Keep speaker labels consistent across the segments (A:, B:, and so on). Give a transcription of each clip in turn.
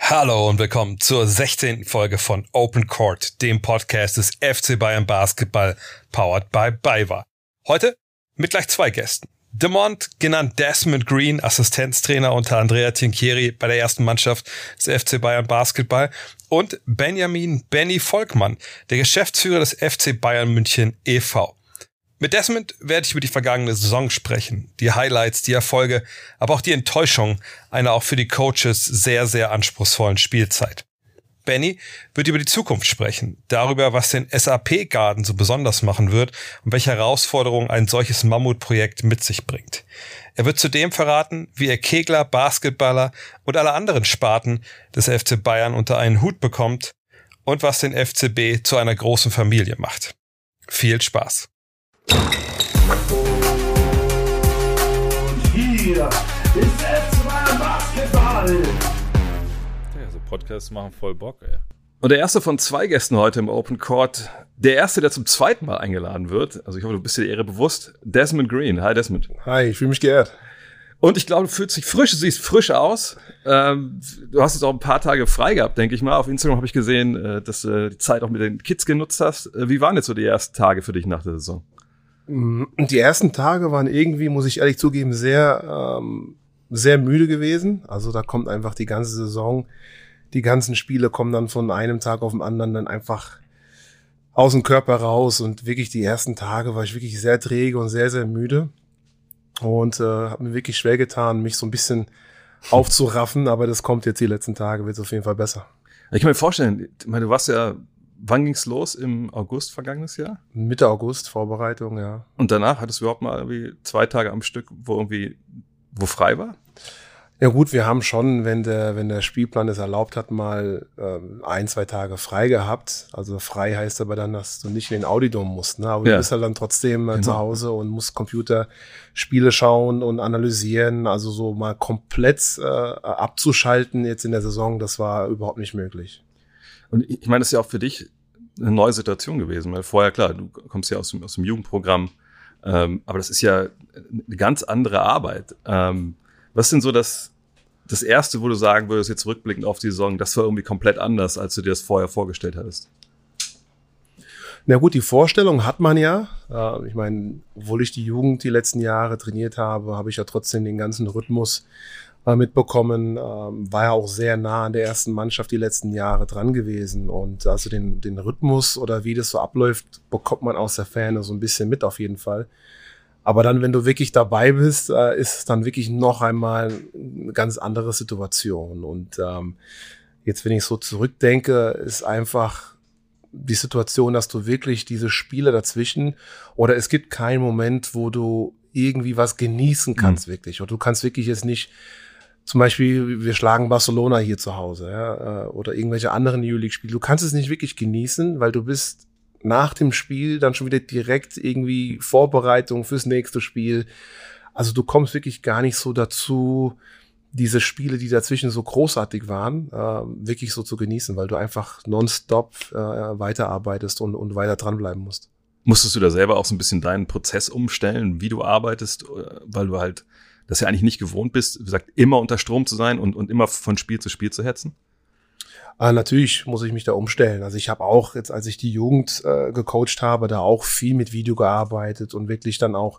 A: Hallo und willkommen zur 16. Folge von Open Court, dem Podcast des FC Bayern Basketball, powered by BayWa. Heute mit gleich zwei Gästen. Demont, genannt Desmond Green, Assistenztrainer unter Andrea Tinchieri bei der ersten Mannschaft des FC Bayern Basketball und Benjamin Benny Volkmann, der Geschäftsführer des FC Bayern München e.V. Mit Desmond werde ich über die vergangene Saison sprechen, die Highlights, die Erfolge, aber auch die Enttäuschung einer auch für die Coaches sehr, sehr anspruchsvollen Spielzeit. Benny wird über die Zukunft sprechen, darüber, was den SAP-Garden so besonders machen wird und welche Herausforderungen ein solches Mammutprojekt mit sich bringt. Er wird zudem verraten, wie er Kegler, Basketballer und alle anderen Sparten des FC Bayern unter einen Hut bekommt und was den FCB zu einer großen Familie macht. Viel Spaß!
B: Hier ist S2 Basketball.
C: Ja, so Podcasts machen voll Bock, ey. Und der erste von zwei Gästen heute im Open Court, der erste, der zum zweiten Mal eingeladen wird, also ich hoffe, du bist dir die Ehre bewusst, Desmond Green. Hi, Desmond.
D: Hi, ich fühle mich geehrt.
C: Und ich glaube, du fühlst dich frisch, du siehst frisch aus. Ähm, du hast jetzt auch ein paar Tage frei gehabt, denke ich mal. Auf Instagram habe ich gesehen, äh, dass du die Zeit auch mit den Kids genutzt hast. Äh, wie waren jetzt so die ersten Tage für dich nach der Saison?
D: Die ersten Tage waren irgendwie, muss ich ehrlich zugeben, sehr, ähm, sehr müde gewesen. Also da kommt einfach die ganze Saison, die ganzen Spiele kommen dann von einem Tag auf den anderen dann einfach aus dem Körper raus. Und wirklich die ersten Tage war ich wirklich sehr träge und sehr, sehr müde. Und äh, habe mir wirklich schwer getan, mich so ein bisschen aufzuraffen. Aber das kommt jetzt die letzten Tage, wird auf jeden Fall besser.
C: Ich kann mir vorstellen, ich meine, du warst ja wann ging's los? Im August vergangenes Jahr?
D: Mitte August, Vorbereitung, ja.
C: Und danach hattest du überhaupt mal irgendwie zwei Tage am Stück, wo irgendwie, wo frei war?
D: Ja gut, wir haben schon, wenn der, wenn der Spielplan es erlaubt hat, mal ähm, ein, zwei Tage frei gehabt. Also frei heißt aber dann, dass du nicht in den Audidom musst. Ne? Aber ja. du bist halt dann trotzdem äh, genau. zu Hause und musst Computerspiele schauen und analysieren. Also so mal komplett äh, abzuschalten jetzt in der Saison, das war überhaupt nicht möglich.
C: Und ich meine, das ist ja auch für dich eine neue Situation gewesen, weil vorher, klar, du kommst ja aus dem, aus dem Jugendprogramm, ähm, aber das ist ja eine ganz andere Arbeit. Ähm, was denn so das, das Erste, wo du sagen würdest, jetzt rückblickend auf die Saison, das war irgendwie komplett anders, als du dir das vorher vorgestellt hattest?
D: Na gut, die Vorstellung hat man ja. Äh, ich meine, obwohl ich die Jugend die letzten Jahre trainiert habe, habe ich ja trotzdem den ganzen Rhythmus äh, mitbekommen, ähm, war ja auch sehr nah an der ersten Mannschaft die letzten Jahre dran gewesen. Und also den, den Rhythmus oder wie das so abläuft, bekommt man aus der Ferne so ein bisschen mit auf jeden Fall. Aber dann, wenn du wirklich dabei bist, äh, ist es dann wirklich noch einmal eine ganz andere Situation. Und ähm, jetzt, wenn ich so zurückdenke, ist einfach die Situation, dass du wirklich diese Spiele dazwischen oder es gibt keinen Moment, wo du irgendwie was genießen kannst, mhm. wirklich. Oder du kannst wirklich jetzt nicht zum Beispiel, wir schlagen Barcelona hier zu Hause, ja, äh, oder irgendwelche anderen EU-League-Spiele. Du kannst es nicht wirklich genießen, weil du bist nach dem Spiel dann schon wieder direkt irgendwie Vorbereitung fürs nächste Spiel. Also du kommst wirklich gar nicht so dazu, diese Spiele, die dazwischen so großartig waren, äh, wirklich so zu genießen, weil du einfach nonstop äh, weiterarbeitest und, und weiter dranbleiben musst.
C: Musstest du da selber auch so ein bisschen deinen Prozess umstellen, wie du arbeitest, weil du halt das ja eigentlich nicht gewohnt bist, wie gesagt, immer unter Strom zu sein und, und immer von Spiel zu Spiel zu hetzen?
D: Ah, natürlich muss ich mich da umstellen. Also ich habe auch jetzt, als ich die Jugend äh, gecoacht habe, da auch viel mit Video gearbeitet und wirklich dann auch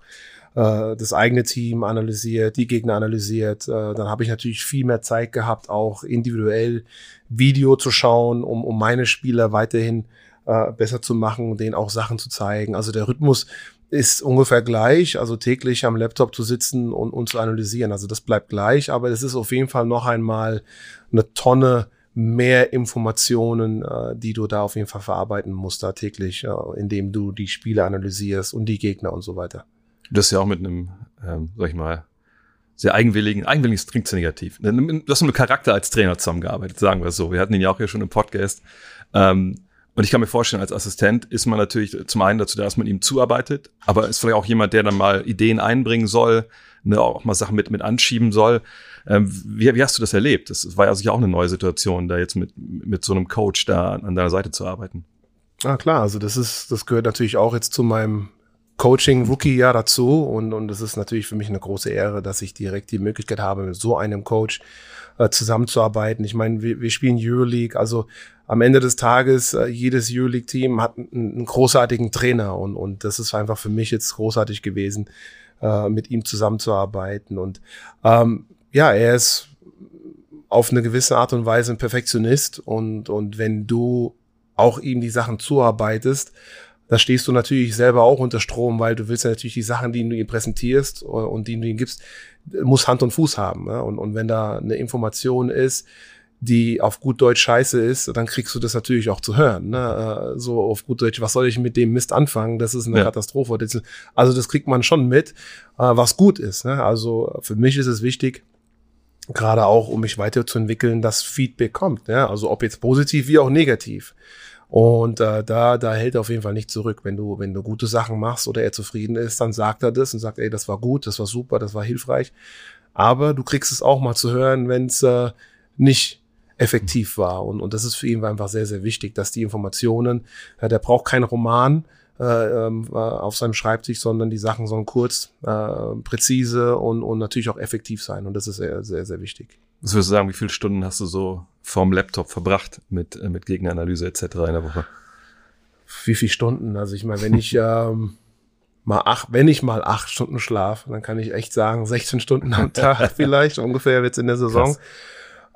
D: äh, das eigene Team analysiert, die Gegner analysiert. Äh, dann habe ich natürlich viel mehr Zeit gehabt, auch individuell Video zu schauen, um, um meine Spieler weiterhin äh, besser zu machen und denen auch Sachen zu zeigen. Also der Rhythmus ist ungefähr gleich, also täglich am Laptop zu sitzen und, und zu analysieren. Also das bleibt gleich, aber es ist auf jeden Fall noch einmal eine Tonne mehr Informationen, äh, die du da auf jeden Fall verarbeiten musst da täglich, äh, indem du die Spiele analysierst und die Gegner und so weiter.
C: Du hast ja auch mit einem, ähm, sag ich mal, sehr eigenwilligen, eigenwilliges klingt negativ. Du hast mit einem Charakter als Trainer zusammengearbeitet, sagen wir es so. Wir hatten ihn ja auch hier schon im Podcast. Ähm, und ich kann mir vorstellen, als Assistent ist man natürlich zum einen dazu da, dass man ihm zuarbeitet, aber ist vielleicht auch jemand, der dann mal Ideen einbringen soll, ne, auch mal Sachen mit, mit anschieben soll. Ähm, wie, wie hast du das erlebt? Das war ja sicher auch eine neue Situation, da jetzt mit, mit so einem Coach da an deiner Seite zu arbeiten.
D: Ah, klar, also das ist, das gehört natürlich auch jetzt zu meinem Coaching-Rookie-Jahr dazu und, und es ist natürlich für mich eine große Ehre, dass ich direkt die Möglichkeit habe, mit so einem Coach äh, zusammenzuarbeiten. Ich meine, wir, wir spielen Euroleague, also am Ende des Tages, äh, jedes Euroleague-Team hat einen, großartigen Trainer und, und das ist einfach für mich jetzt großartig gewesen, äh, mit ihm zusammenzuarbeiten. Und ähm, ja, er ist auf eine gewisse Art und Weise ein Perfektionist und, und wenn du auch ihm die Sachen zuarbeitest, da stehst du natürlich selber auch unter Strom, weil du willst ja natürlich die Sachen, die du ihm präsentierst und die du ihm gibst, muss Hand und Fuß haben. Ne? Und, und wenn da eine Information ist, die auf gut Deutsch scheiße ist, dann kriegst du das natürlich auch zu hören. Ne? Äh, so auf gut Deutsch, was soll ich mit dem Mist anfangen? Das ist eine ja. Katastrophe. Also das kriegt man schon mit, äh, was gut ist. Ne? Also für mich ist es wichtig, gerade auch, um mich weiterzuentwickeln, dass Feedback kommt. Ja? Also ob jetzt positiv wie auch negativ. Und äh, da, da hält er auf jeden Fall nicht zurück. Wenn du, wenn du gute Sachen machst oder er zufrieden ist, dann sagt er das und sagt, ey, das war gut, das war super, das war hilfreich. Aber du kriegst es auch mal zu hören, wenn es äh, nicht effektiv war. Und, und das ist für ihn einfach sehr, sehr wichtig, dass die Informationen, äh, der braucht keinen Roman äh, ähm, äh, auf seinem Schreibtisch, sondern die Sachen sollen kurz, äh, präzise und, und natürlich auch effektiv sein. Und das ist sehr, sehr, sehr wichtig.
C: Was würdest du sagen, wie viele Stunden hast du so vorm Laptop verbracht mit, äh, mit Gegenanalyse etc. in der Woche?
D: Wie viele Stunden? Also ich meine, wenn ich ähm, mal acht, wenn ich mal acht Stunden schlafe, dann kann ich echt sagen, 16 Stunden am Tag vielleicht, ungefähr jetzt in der Saison.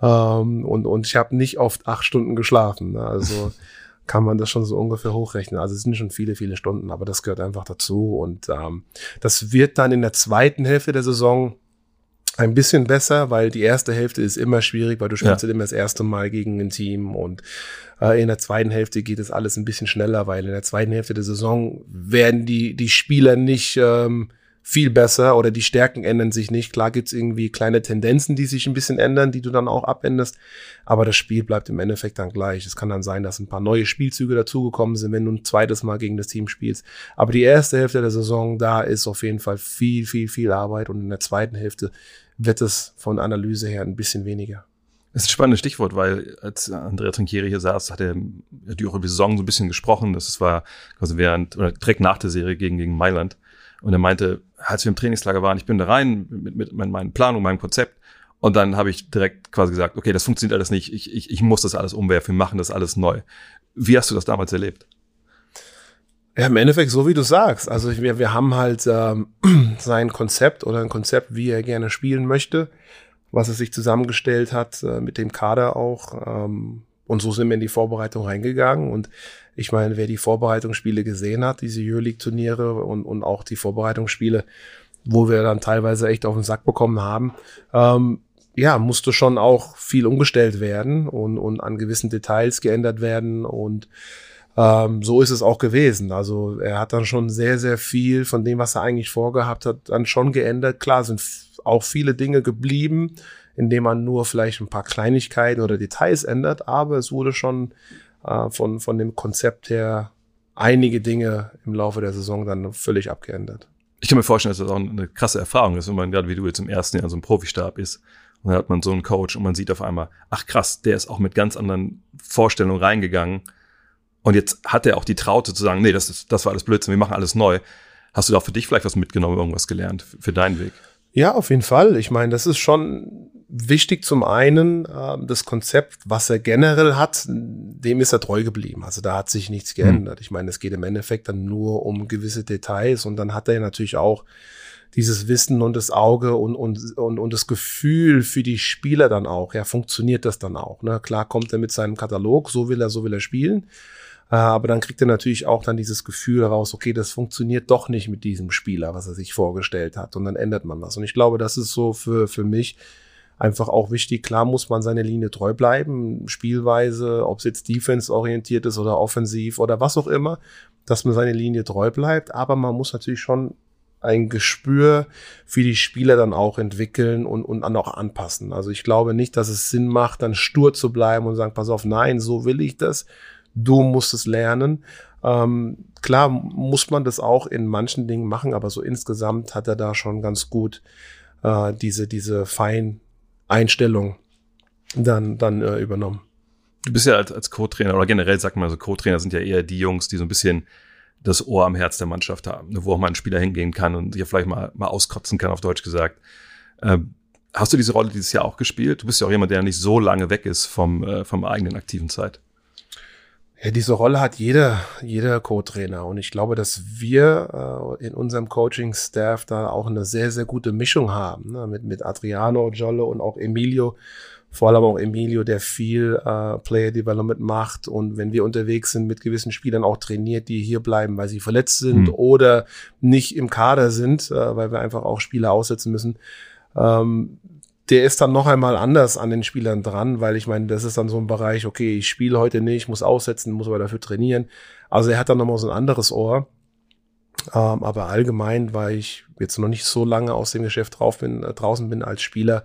D: Ähm, und, und ich habe nicht oft acht Stunden geschlafen. Ne? Also kann man das schon so ungefähr hochrechnen. Also es sind schon viele, viele Stunden, aber das gehört einfach dazu. Und ähm, das wird dann in der zweiten Hälfte der Saison ein bisschen besser, weil die erste Hälfte ist immer schwierig, weil du spielst ja. immer das erste Mal gegen ein Team und äh, in der zweiten Hälfte geht es alles ein bisschen schneller, weil in der zweiten Hälfte der Saison werden die, die Spieler nicht ähm, viel besser oder die Stärken ändern sich nicht. Klar gibt's irgendwie kleine Tendenzen, die sich ein bisschen ändern, die du dann auch abänderst, aber das Spiel bleibt im Endeffekt dann gleich. Es kann dann sein, dass ein paar neue Spielzüge dazugekommen sind, wenn du ein zweites Mal gegen das Team spielst. Aber die erste Hälfte der Saison, da ist auf jeden Fall viel, viel, viel Arbeit und in der zweiten Hälfte wird es von Analyse her ein bisschen weniger.
C: Das ist ein spannendes Stichwort, weil als Andrea Trinkieri hier saß, hat er die auch über die Saison so ein bisschen gesprochen. Das war quasi während oder direkt nach der Serie gegen, gegen Mailand. Und er meinte, als wir im Trainingslager waren, ich bin da rein mit, mit, mit meinen Planungen, meinem Konzept. Und dann habe ich direkt quasi gesagt, okay, das funktioniert alles nicht. Ich, ich, ich muss das alles umwerfen, wir machen das alles neu. Wie hast du das damals erlebt?
D: Ja, im Endeffekt so wie du sagst. Also wir, wir haben halt ähm, sein Konzept oder ein Konzept, wie er gerne spielen möchte, was er sich zusammengestellt hat äh, mit dem Kader auch. Ähm, und so sind wir in die Vorbereitung reingegangen. Und ich meine, wer die Vorbereitungsspiele gesehen hat, diese Euroleague-Turniere und, und auch die Vorbereitungsspiele, wo wir dann teilweise echt auf den Sack bekommen haben, ähm, ja, musste schon auch viel umgestellt werden und, und an gewissen Details geändert werden und ähm, so ist es auch gewesen. Also er hat dann schon sehr, sehr viel von dem, was er eigentlich vorgehabt hat, dann schon geändert. Klar sind auch viele Dinge geblieben, indem man nur vielleicht ein paar Kleinigkeiten oder Details ändert, aber es wurde schon äh, von, von dem Konzept her einige Dinge im Laufe der Saison dann völlig abgeändert.
C: Ich kann mir vorstellen, dass das auch eine krasse Erfahrung ist, wenn man gerade wie du jetzt im ersten Jahr so einem Profistab ist. Und dann hat man so einen Coach und man sieht auf einmal, ach krass, der ist auch mit ganz anderen Vorstellungen reingegangen und jetzt hat er auch die Traute zu sagen, nee, das, ist, das war alles Blödsinn, wir machen alles neu. Hast du da für dich vielleicht was mitgenommen, irgendwas gelernt für deinen Weg?
D: Ja, auf jeden Fall. Ich meine, das ist schon wichtig zum einen, äh, das Konzept, was er generell hat, dem ist er treu geblieben. Also da hat sich nichts geändert. Mhm. Ich meine, es geht im Endeffekt dann nur um gewisse Details und dann hat er natürlich auch dieses Wissen und das Auge und, und, und, und das Gefühl für die Spieler dann auch. Ja, funktioniert das dann auch. Ne? Klar kommt er mit seinem Katalog, so will er, so will er spielen. Äh, aber dann kriegt er natürlich auch dann dieses Gefühl raus, okay, das funktioniert doch nicht mit diesem Spieler, was er sich vorgestellt hat. Und dann ändert man was. Und ich glaube, das ist so für, für mich einfach auch wichtig. Klar muss man seine Linie treu bleiben, Spielweise, ob es jetzt defense-orientiert ist oder offensiv oder was auch immer, dass man seine Linie treu bleibt. Aber man muss natürlich schon ein Gespür für die Spieler dann auch entwickeln und, und dann auch anpassen. Also ich glaube nicht, dass es Sinn macht, dann stur zu bleiben und sagen, pass auf, nein, so will ich das, du musst es lernen. Ähm, klar muss man das auch in manchen Dingen machen, aber so insgesamt hat er da schon ganz gut äh, diese, diese Feineinstellung dann, dann äh, übernommen.
C: Du bist ja als, als Co-Trainer oder generell sagt man so, Co-Trainer sind ja eher die Jungs, die so ein bisschen das Ohr am Herz der Mannschaft haben, ne, wo auch mal ein Spieler hingehen kann und sich vielleicht mal, mal auskotzen kann, auf Deutsch gesagt. Ähm, hast du diese Rolle dieses Jahr auch gespielt? Du bist ja auch jemand, der nicht so lange weg ist vom, äh, vom eigenen aktiven Zeit.
D: Ja, diese Rolle hat jeder, jeder Co-Trainer. Und ich glaube, dass wir äh, in unserem Coaching-Staff da auch eine sehr, sehr gute Mischung haben. Ne? Mit, mit Adriano, Jolle und auch Emilio. Vor allem auch Emilio, der viel äh, Player Development macht. Und wenn wir unterwegs sind, mit gewissen Spielern auch trainiert, die hier bleiben, weil sie verletzt sind
C: Mhm.
D: oder nicht im Kader sind, äh, weil wir einfach auch Spieler aussetzen müssen. Ähm, der ist dann noch einmal anders an den Spielern dran, weil ich meine, das ist dann so ein Bereich, okay, ich spiele heute nicht, muss aussetzen, muss aber dafür trainieren. Also er hat dann nochmal so ein anderes Ohr. Ähm, aber allgemein, weil ich jetzt noch nicht so lange aus dem Geschäft drauf bin, äh, draußen bin als Spieler,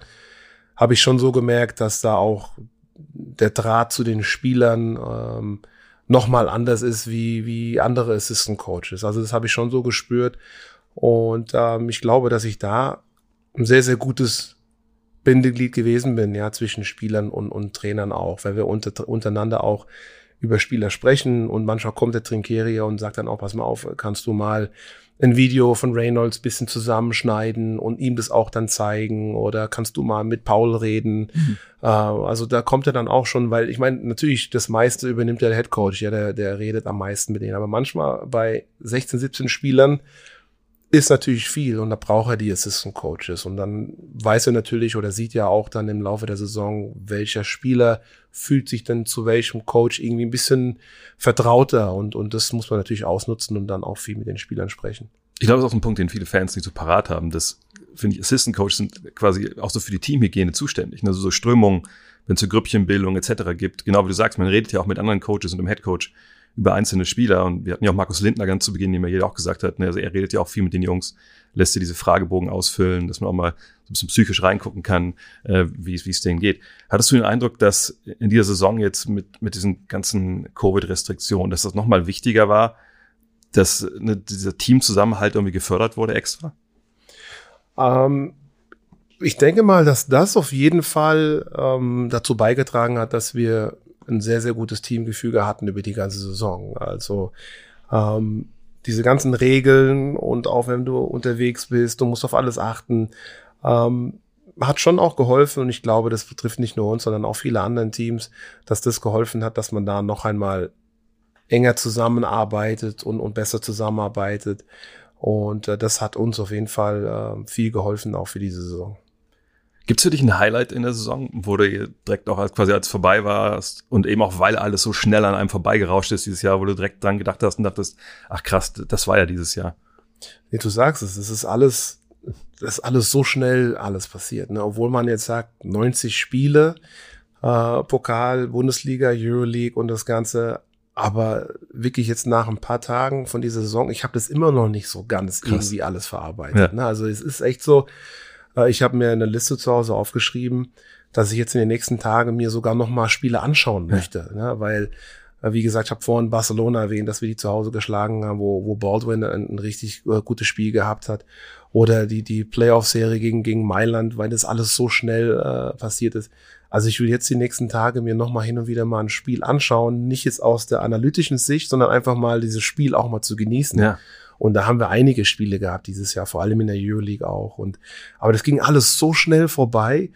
D: habe ich schon so gemerkt, dass da auch der Draht zu den Spielern ähm, nochmal anders ist wie, wie andere Assistant Coaches. Also das habe ich schon so gespürt. Und ähm, ich glaube, dass ich da ein sehr, sehr gutes Bindeglied gewesen bin, ja, zwischen Spielern und, und Trainern auch, weil wir unter, untereinander auch über Spieler sprechen und manchmal kommt der Trinkerier und sagt dann auch, pass mal auf, kannst du mal ein Video von Reynolds bisschen zusammenschneiden und ihm das auch dann zeigen oder kannst du mal mit Paul reden. Äh, also da kommt er dann auch schon, weil ich meine, natürlich das meiste übernimmt der Head Coach, ja, der, der redet am meisten mit denen, aber manchmal bei 16, 17 Spielern ist natürlich viel und da braucht er die Assistant Coaches und dann weiß er natürlich oder sieht ja auch dann im Laufe der Saison, welcher Spieler fühlt sich denn zu welchem Coach irgendwie ein bisschen vertrauter und, und das muss man natürlich ausnutzen und dann auch viel mit den Spielern sprechen.
C: Ich glaube, das ist auch ein Punkt, den viele Fans nicht so parat haben. Das finde ich, Assistant Coaches sind quasi auch so für die Teamhygiene zuständig. Also so Strömungen, wenn es so Grüppchenbildung etc. gibt. Genau wie du sagst, man redet ja auch mit anderen Coaches und dem Head Coach über einzelne Spieler. Und wir hatten ja auch Markus Lindner ganz zu Beginn, dem er jeder auch gesagt hat, ne, also er redet ja auch viel mit den Jungs, lässt sie diese Fragebogen ausfüllen, dass man auch mal so ein bisschen psychisch reingucken kann, äh, wie es wie es denen geht. Hattest du den Eindruck, dass in dieser Saison jetzt mit, mit diesen ganzen Covid-Restriktionen, dass das nochmal wichtiger war, dass ne, dieser Teamzusammenhalt irgendwie gefördert wurde extra?
D: Ähm, ich denke mal, dass das auf jeden Fall ähm, dazu beigetragen hat, dass wir ein sehr, sehr gutes Teamgefüge hatten über die ganze Saison. Also ähm, diese ganzen Regeln und auch wenn du unterwegs bist, du musst auf alles achten, ähm, hat schon auch geholfen und ich glaube, das betrifft nicht nur uns, sondern auch viele anderen Teams, dass das geholfen hat, dass man da noch einmal enger zusammenarbeitet und, und besser zusammenarbeitet. Und äh, das hat uns auf jeden Fall äh, viel geholfen, auch für diese Saison.
C: Gibt es für dich ein Highlight in der Saison, wo du direkt auch als, quasi als vorbei warst und eben auch weil alles so schnell an einem vorbeigerauscht ist dieses Jahr, wo du direkt dran gedacht hast und dachtest, ach krass, das war ja dieses Jahr.
D: Nee, du sagst es, es ist alles, das ist alles so schnell alles passiert. Ne? Obwohl man jetzt sagt, 90 Spiele, äh, Pokal, Bundesliga, Euroleague und das Ganze, aber wirklich jetzt nach ein paar Tagen von dieser Saison, ich habe das immer noch nicht so ganz
C: Krass.
D: irgendwie alles verarbeitet.
C: Ja.
D: Ne? Also es ist echt so, ich habe mir eine Liste zu Hause aufgeschrieben, dass ich jetzt in den nächsten Tagen mir sogar noch mal Spiele anschauen möchte, ne? weil äh, wie gesagt, ich habe vorhin Barcelona erwähnt, dass wir die zu Hause geschlagen haben, wo, wo Baldwin ein, ein richtig äh, gutes Spiel gehabt hat. Oder die, die Playoff-Serie gegen, gegen Mailand, weil das alles so schnell äh, passiert ist. Also ich will jetzt die nächsten Tage mir noch mal hin und wieder mal ein Spiel anschauen, nicht jetzt aus der analytischen Sicht, sondern einfach mal dieses Spiel auch mal zu genießen.
C: Ja.
D: Und da haben wir einige Spiele gehabt dieses Jahr, vor allem in der Euroleague auch. Und aber das ging alles so schnell vorbei,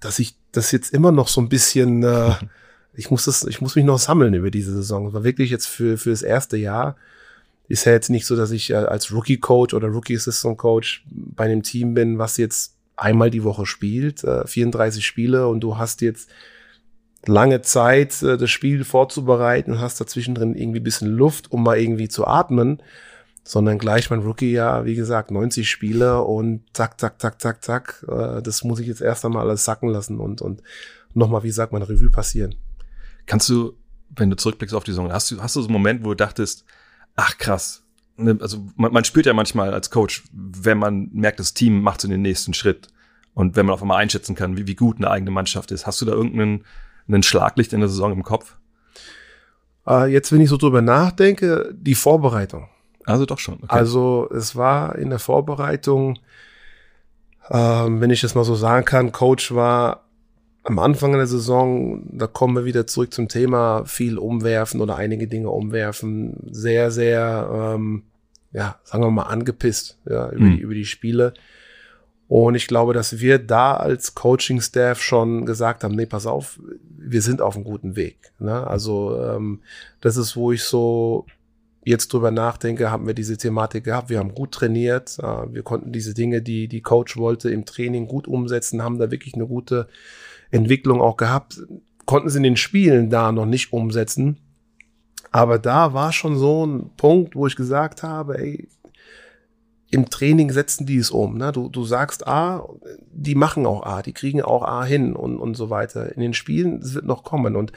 D: dass ich das jetzt immer noch so ein bisschen, äh, ich muss das, ich muss mich noch sammeln über diese Saison. Es war wirklich jetzt für für das erste Jahr ist ja jetzt nicht so, dass ich äh, als Rookie Coach oder Rookie Assistant Coach bei einem Team bin, was jetzt einmal die Woche spielt, äh, 34 Spiele und du hast jetzt lange Zeit, äh, das Spiel vorzubereiten und hast dazwischen drin irgendwie ein bisschen Luft, um mal irgendwie zu atmen, sondern gleich mein Rookie ja, wie gesagt, 90 Spiele und zack, zack, zack, zack, zack. Äh, das muss ich jetzt erst einmal alles sacken lassen und, und nochmal, wie sagt man, Revue passieren.
C: Kannst du, wenn du zurückblickst auf die Saison, hast du, hast du so einen Moment, wo du dachtest, ach krass, ne, also man, man spürt ja manchmal als Coach, wenn man merkt, das Team macht so den nächsten Schritt und wenn man auf einmal einschätzen kann, wie, wie gut eine eigene Mannschaft ist. Hast du da irgendeinen einen Schlaglicht in der Saison im Kopf?
D: Äh, jetzt, wenn ich so drüber nachdenke, die Vorbereitung.
C: Also doch schon. Okay.
D: Also es war in der Vorbereitung, ähm, wenn ich das mal so sagen kann, Coach war am Anfang der Saison, da kommen wir wieder zurück zum Thema, viel umwerfen oder einige Dinge umwerfen, sehr, sehr, ähm, ja, sagen wir mal, angepisst ja, über,
C: Mhm.
D: die, über die Spiele. Und ich glaube, dass wir da als Coaching-Staff schon gesagt haben, nee, pass auf, wir sind auf einem guten Weg. Ne? Also ähm, das ist, wo ich so jetzt drüber nachdenke, haben wir diese Thematik gehabt, wir haben gut trainiert, äh, wir konnten diese Dinge, die die Coach wollte, im Training gut umsetzen, haben da wirklich eine gute Entwicklung auch gehabt, konnten sie in den Spielen da noch nicht umsetzen. Aber da war schon so ein Punkt, wo ich gesagt habe, ey, im Training setzen die es um. Ne? Du, du sagst A, die machen auch A, die kriegen auch A hin und, und so weiter. In den Spielen, es wird noch kommen. Und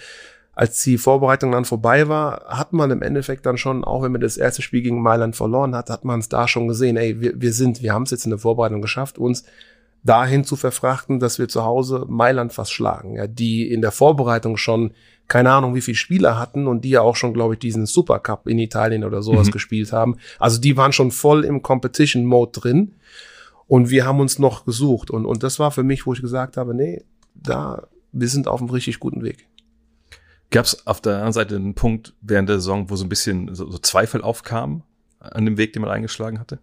D: als die Vorbereitung dann vorbei war, hat man im Endeffekt dann schon, auch wenn man das erste Spiel gegen Mailand verloren hat, hat man es da schon gesehen, ey, wir, wir sind, wir haben es jetzt in der Vorbereitung geschafft, uns dahin zu verfrachten, dass wir zu Hause Mailand fast schlagen, ja, die in der Vorbereitung schon keine Ahnung, wie viele Spieler hatten und die ja auch schon, glaube ich, diesen Supercup in Italien oder sowas
C: Mhm.
D: gespielt haben. Also die waren schon voll im Competition-Mode drin und wir haben uns noch gesucht und, und das war für mich, wo ich gesagt habe, nee, da, wir sind auf einem richtig guten Weg.
C: Gab es auf der anderen Seite einen Punkt während der Saison, wo so ein bisschen so, so Zweifel aufkamen an dem Weg, den man eingeschlagen hatte?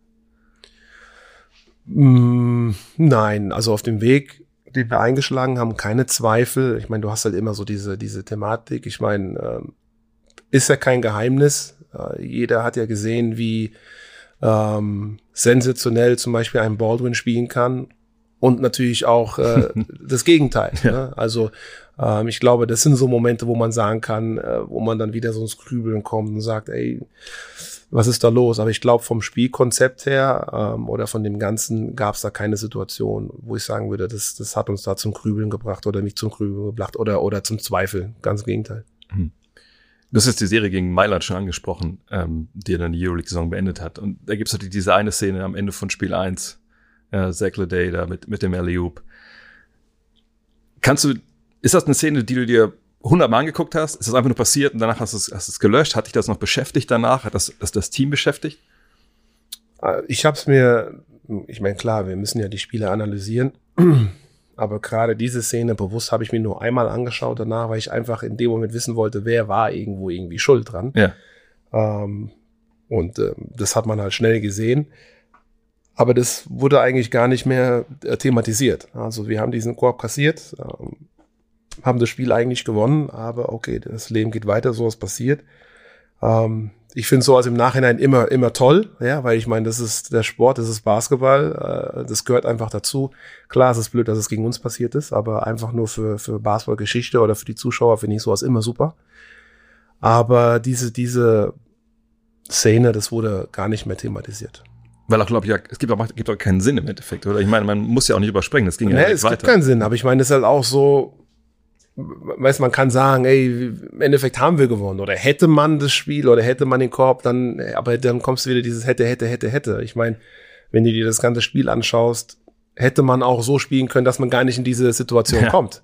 D: Mm, nein, also auf dem Weg, den wir eingeschlagen haben, keine Zweifel. Ich meine, du hast halt immer so diese, diese Thematik. Ich meine, ähm, ist ja kein Geheimnis. Äh, jeder hat ja gesehen, wie ähm, sensationell zum Beispiel ein Baldwin spielen kann. Und natürlich auch äh, das Gegenteil.
C: Ja.
D: Ne? Also ähm, ich glaube, das sind so Momente, wo man sagen kann, äh, wo man dann wieder so ins Grübeln kommt und sagt, ey, was ist da los? Aber ich glaube, vom Spielkonzept her ähm, oder von dem Ganzen gab es da keine Situation, wo ich sagen würde, das, das hat uns da zum Grübeln gebracht oder nicht zum Grübeln gebracht oder, oder zum Zweifeln. Ganz im Gegenteil.
C: Du hast die Serie gegen Mailand schon angesprochen, ähm, die dann die Euroleague-Saison beendet hat. Und da gibt es natürlich diese eine Szene am Ende von Spiel 1, äh, Zach Leday da mit, mit dem Alley-Oop. Kannst du, ist das eine Szene, die du dir hundertmal angeguckt hast? Ist das einfach nur passiert und danach hast du es, hast es gelöscht? Hat dich das noch beschäftigt danach? Hat das das, das Team beschäftigt?
D: Äh, Ich habe es mir, ich meine, klar, wir müssen ja die Spiele analysieren, aber gerade diese Szene bewusst habe ich mir nur einmal angeschaut danach, weil ich einfach in dem Moment wissen wollte, wer war irgendwo irgendwie schuld dran.
C: Ja.
D: Ähm, und ähm, das hat man halt schnell gesehen. Aber das wurde eigentlich gar nicht mehr äh, thematisiert. Also wir haben diesen Korb kassiert, ähm, haben das Spiel eigentlich gewonnen, aber okay, das Leben geht weiter, sowas passiert. Ähm, ich finde sowas im Nachhinein immer, immer toll, ja, weil ich meine, das ist der Sport, das ist Basketball, äh, das gehört einfach dazu. Klar, es ist blöd, dass es gegen uns passiert ist, aber einfach nur für, für Basketballgeschichte oder für die Zuschauer finde ich sowas immer super. Aber diese, diese Szene, das wurde gar nicht mehr thematisiert.
C: Weil auch, glaube ich, ja, es gibt auch, gibt auch keinen Sinn im Endeffekt, oder? Ich meine, man muss ja auch nicht überspringen, das ging ja
D: Nee,
C: direkt
D: es gibt
C: weiter.
D: keinen Sinn, aber ich meine, das ist halt auch so, weiß man kann sagen, ey, im Endeffekt haben wir gewonnen oder hätte man das Spiel oder hätte man den Korb, dann, aber dann kommst du wieder dieses hätte, hätte, hätte, hätte. Ich meine, wenn du dir das ganze Spiel anschaust, hätte man auch so spielen können, dass man gar nicht in diese Situation
C: Ja.
D: kommt.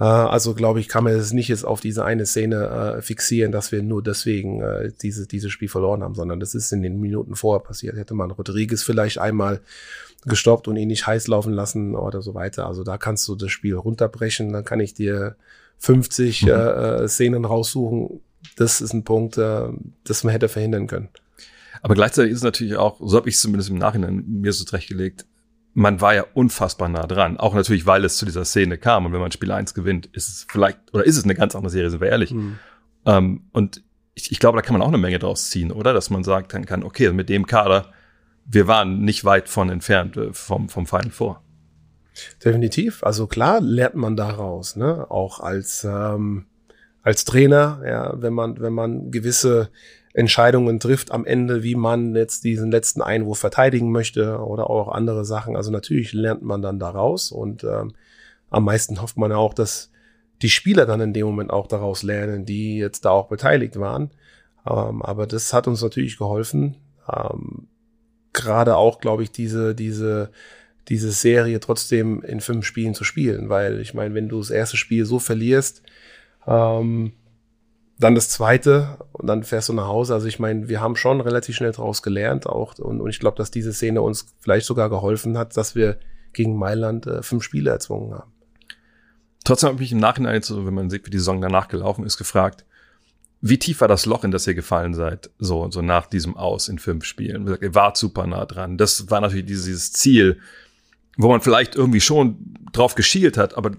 D: Äh, also glaube ich, kann man es nicht jetzt auf diese eine Szene äh, fixieren, dass wir nur deswegen äh, diese, dieses Spiel verloren haben, sondern das ist in den Minuten vorher passiert. Hätte man Rodriguez vielleicht einmal gestoppt und ihn nicht heiß laufen lassen oder so weiter. Also da kannst du das Spiel runterbrechen, dann kann ich dir 50
C: Mhm.
D: äh, äh, Szenen raussuchen. Das ist ein Punkt, äh, das man hätte verhindern können.
C: Aber gleichzeitig ist es natürlich auch, so habe ich es zumindest im Nachhinein mir so zurechtgelegt, man war ja unfassbar nah dran. Auch natürlich, weil es zu dieser Szene kam. Und wenn man Spiel 1 gewinnt, ist es vielleicht, oder ist es eine ganz andere Serie, sind wir ehrlich.
D: Hm.
C: Ähm, und ich, ich glaube, da kann man auch eine Menge draus ziehen, oder? Dass man sagt dann kann, okay, mit dem Kader, wir waren nicht weit von entfernt äh, vom, vom Final Four.
D: Definitiv. Also klar lernt man daraus, ne? Auch als ähm, als Trainer, ja, wenn man wenn man gewisse Entscheidungen trifft am Ende, wie man jetzt diesen letzten Einwurf verteidigen möchte oder auch andere Sachen. Also natürlich lernt man dann daraus und ähm, am meisten hofft man ja auch, dass die Spieler dann in dem Moment auch daraus lernen, die jetzt da auch beteiligt waren. Ähm, aber das hat uns natürlich geholfen. Ähm, Gerade auch, glaube ich, diese diese diese Serie trotzdem in fünf Spielen zu spielen, weil ich meine, wenn du das erste Spiel so verlierst, ähm, dann das zweite und dann fährst du nach Hause. Also ich meine, wir haben schon relativ schnell daraus gelernt auch und, und ich glaube, dass diese Szene uns vielleicht sogar geholfen hat, dass wir gegen Mailand äh, fünf Spiele erzwungen haben.
C: Trotzdem habe ich mich im Nachhinein, jetzt, wenn man sieht, wie die Saison danach gelaufen ist, gefragt, wie tief war das Loch, in das ihr gefallen seid, so, so nach diesem Aus in fünf Spielen? Ihr wart super nah dran. Das war natürlich dieses Ziel, wo man vielleicht irgendwie schon drauf geschielt hat, aber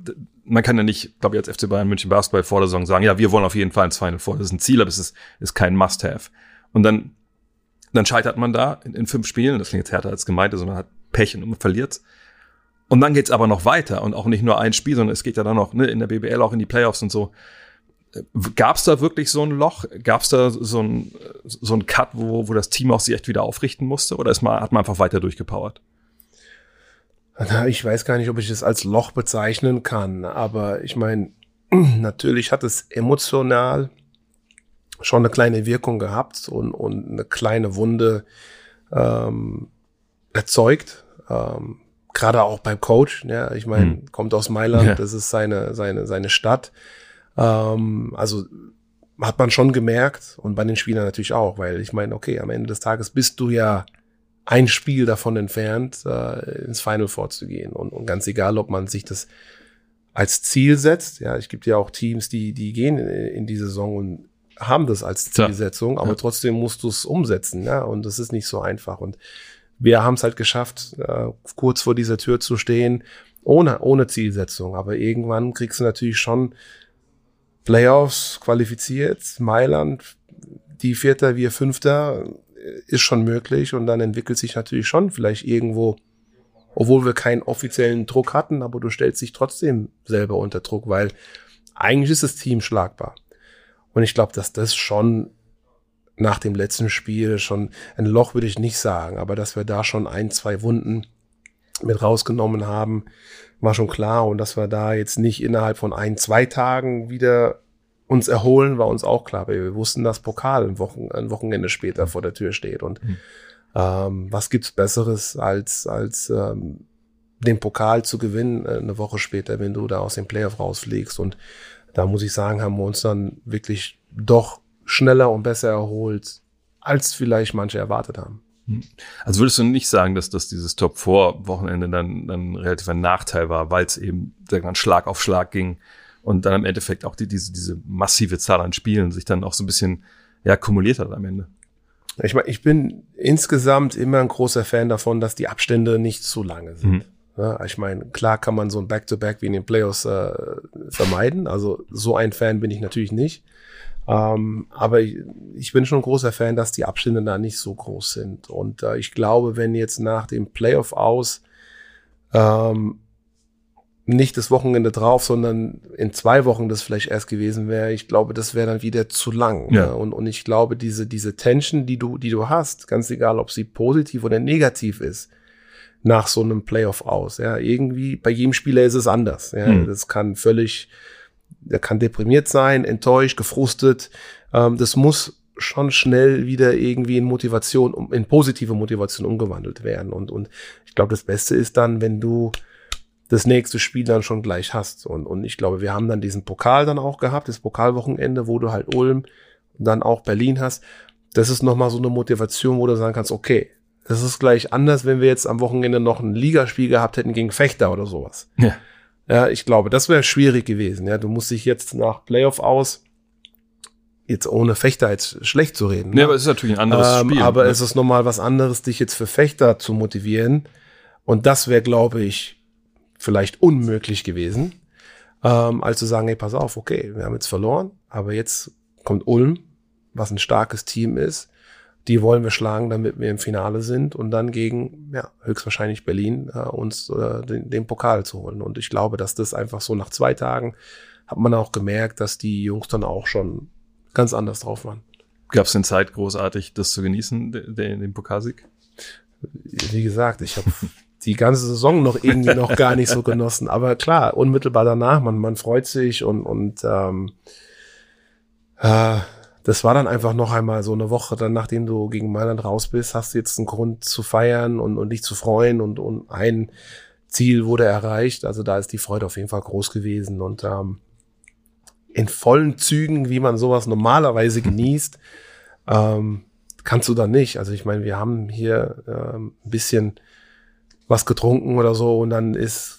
C: man kann ja nicht, glaube ich, als FC Bayern München Basketball vor der Saison sagen, ja, wir wollen auf jeden Fall ins Final vor. Das ist ein Ziel, aber es ist, ist kein Must-Have. Und dann, dann scheitert man da in, in, fünf Spielen. Das klingt jetzt härter als gemeint, also hat Pech und man verliert. Und dann geht's aber noch weiter und auch nicht nur ein Spiel, sondern es geht ja dann noch ne, in der BBL auch in die Playoffs und so. Gab's da wirklich so ein Loch? Gab's da so ein, so ein Cut, wo, wo das Team auch sich echt wieder aufrichten musste? Oder ist man, hat man einfach weiter durchgepowert?
D: Ich weiß gar nicht, ob ich es als Loch bezeichnen kann, aber ich meine, natürlich hat es emotional schon eine kleine Wirkung gehabt und, und eine kleine Wunde ähm, erzeugt. Ähm, Gerade auch beim Coach. Ja, ich meine, hm. kommt aus Mailand, ja. das ist seine, seine, seine Stadt. Ähm, also hat man schon gemerkt und bei den Spielern natürlich auch, weil ich meine, okay, am Ende des Tages bist du ja ein Spiel davon entfernt, äh, ins Final Four zu gehen. Und, und ganz egal, ob man sich das als Ziel setzt, ja, ich gibt ja auch Teams, die, die gehen in, in die Saison und haben das als Zielsetzung, ja. aber ja. trotzdem musst du es umsetzen, ja, und das ist nicht so einfach. Und wir haben es halt geschafft, äh, kurz vor dieser Tür zu stehen, ohne, ohne Zielsetzung. Aber irgendwann kriegst du natürlich schon Playoffs qualifiziert, Mailand, die Vierter, wir Fünfter, ist schon möglich und dann entwickelt sich natürlich schon vielleicht irgendwo, obwohl wir keinen offiziellen Druck hatten, aber du stellst dich trotzdem selber unter Druck, weil eigentlich ist das Team schlagbar. Und ich glaube, dass das schon nach dem letzten Spiel schon ein Loch würde ich nicht sagen, aber dass wir da schon ein, zwei Wunden mit rausgenommen haben, war schon klar und dass wir da jetzt nicht innerhalb von ein, zwei Tagen wieder uns erholen, war uns auch klar. Wir wussten, dass Pokal ein, Wochen, ein Wochenende später vor der Tür steht. Und mhm. ähm, was gibt's Besseres als, als ähm, den Pokal zu gewinnen äh, eine Woche später, wenn du da aus dem Playoff rausfliegst. Und da muss ich sagen, haben wir uns dann wirklich doch schneller und besser erholt, als vielleicht manche erwartet haben.
C: Hm. Also würdest du nicht sagen, dass, dass dieses Top-4-Wochenende dann, dann relativ ein Nachteil war, weil es eben dann Schlag auf Schlag ging und dann im Endeffekt auch die, diese, diese massive Zahl an Spielen sich dann auch so ein bisschen ja, kumuliert hat am Ende.
D: Ich meine, ich bin insgesamt immer ein großer Fan davon, dass die Abstände nicht zu lange sind. Mhm. Ja, ich meine, klar kann man so ein Back-to-Back -Back wie in den Playoffs äh, vermeiden. Also so ein Fan bin ich natürlich nicht. Ähm, aber ich, ich, bin schon ein großer Fan, dass die Abstände da nicht so groß sind. Und äh, ich glaube, wenn jetzt nach dem Playoff aus ähm, nicht das Wochenende drauf, sondern in zwei Wochen das vielleicht erst gewesen wäre, ich glaube, das wäre dann wieder zu lang. Ja. Ne? Und, und ich glaube, diese, diese Tension, die du, die du hast, ganz egal, ob sie positiv oder negativ ist, nach so einem Playoff aus. Ja, irgendwie bei jedem Spieler ist es anders. Ja, hm. das kann völlig, der kann deprimiert sein, enttäuscht, gefrustet. Ähm, das muss schon schnell wieder irgendwie in Motivation, in positive Motivation umgewandelt werden. Und, und ich glaube, das Beste ist dann, wenn du das nächste Spiel dann schon gleich hast. Und, und ich glaube, wir haben dann diesen Pokal dann auch gehabt, das Pokalwochenende, wo du halt Ulm dann auch Berlin hast. Das ist nochmal so eine Motivation, wo du sagen kannst, okay, das ist gleich anders, wenn wir jetzt am Wochenende noch ein Ligaspiel gehabt hätten gegen Fechter oder sowas. Ja. Ja, ich glaube, das wäre schwierig gewesen. Ja, du musst dich jetzt nach Playoff aus jetzt ohne Fechter jetzt schlecht zu reden.
C: Ja, ne? aber es ist natürlich ein anderes ähm, Spiel.
D: Aber ne? es ist nochmal was anderes, dich jetzt für Fechter zu motivieren. Und das wäre, glaube ich, vielleicht unmöglich gewesen, ähm, als zu sagen, hey, pass auf, okay, wir haben jetzt verloren, aber jetzt kommt Ulm, was ein starkes Team ist. Die wollen wir schlagen, damit wir im Finale sind und dann gegen, ja, höchstwahrscheinlich Berlin äh, uns äh, den, den Pokal zu holen. Und ich glaube, dass das einfach so nach zwei Tagen hat man auch gemerkt, dass die Jungs dann auch schon ganz anders drauf waren.
C: Gab es denn Zeit, großartig das zu genießen, den, den Pokalsieg?
D: Wie gesagt, ich habe die ganze Saison noch irgendwie noch gar nicht so genossen. Aber klar, unmittelbar danach, man, man freut sich und, und ähm, äh, das war dann einfach noch einmal so eine Woche, dann nachdem du gegen Mailand raus bist, hast du jetzt einen Grund zu feiern und, und dich zu freuen und, und ein Ziel wurde erreicht. Also da ist die Freude auf jeden Fall groß gewesen und ähm, in vollen Zügen, wie man sowas normalerweise genießt, ähm, kannst du da nicht. Also ich meine, wir haben hier ähm, ein bisschen was getrunken oder so und dann ist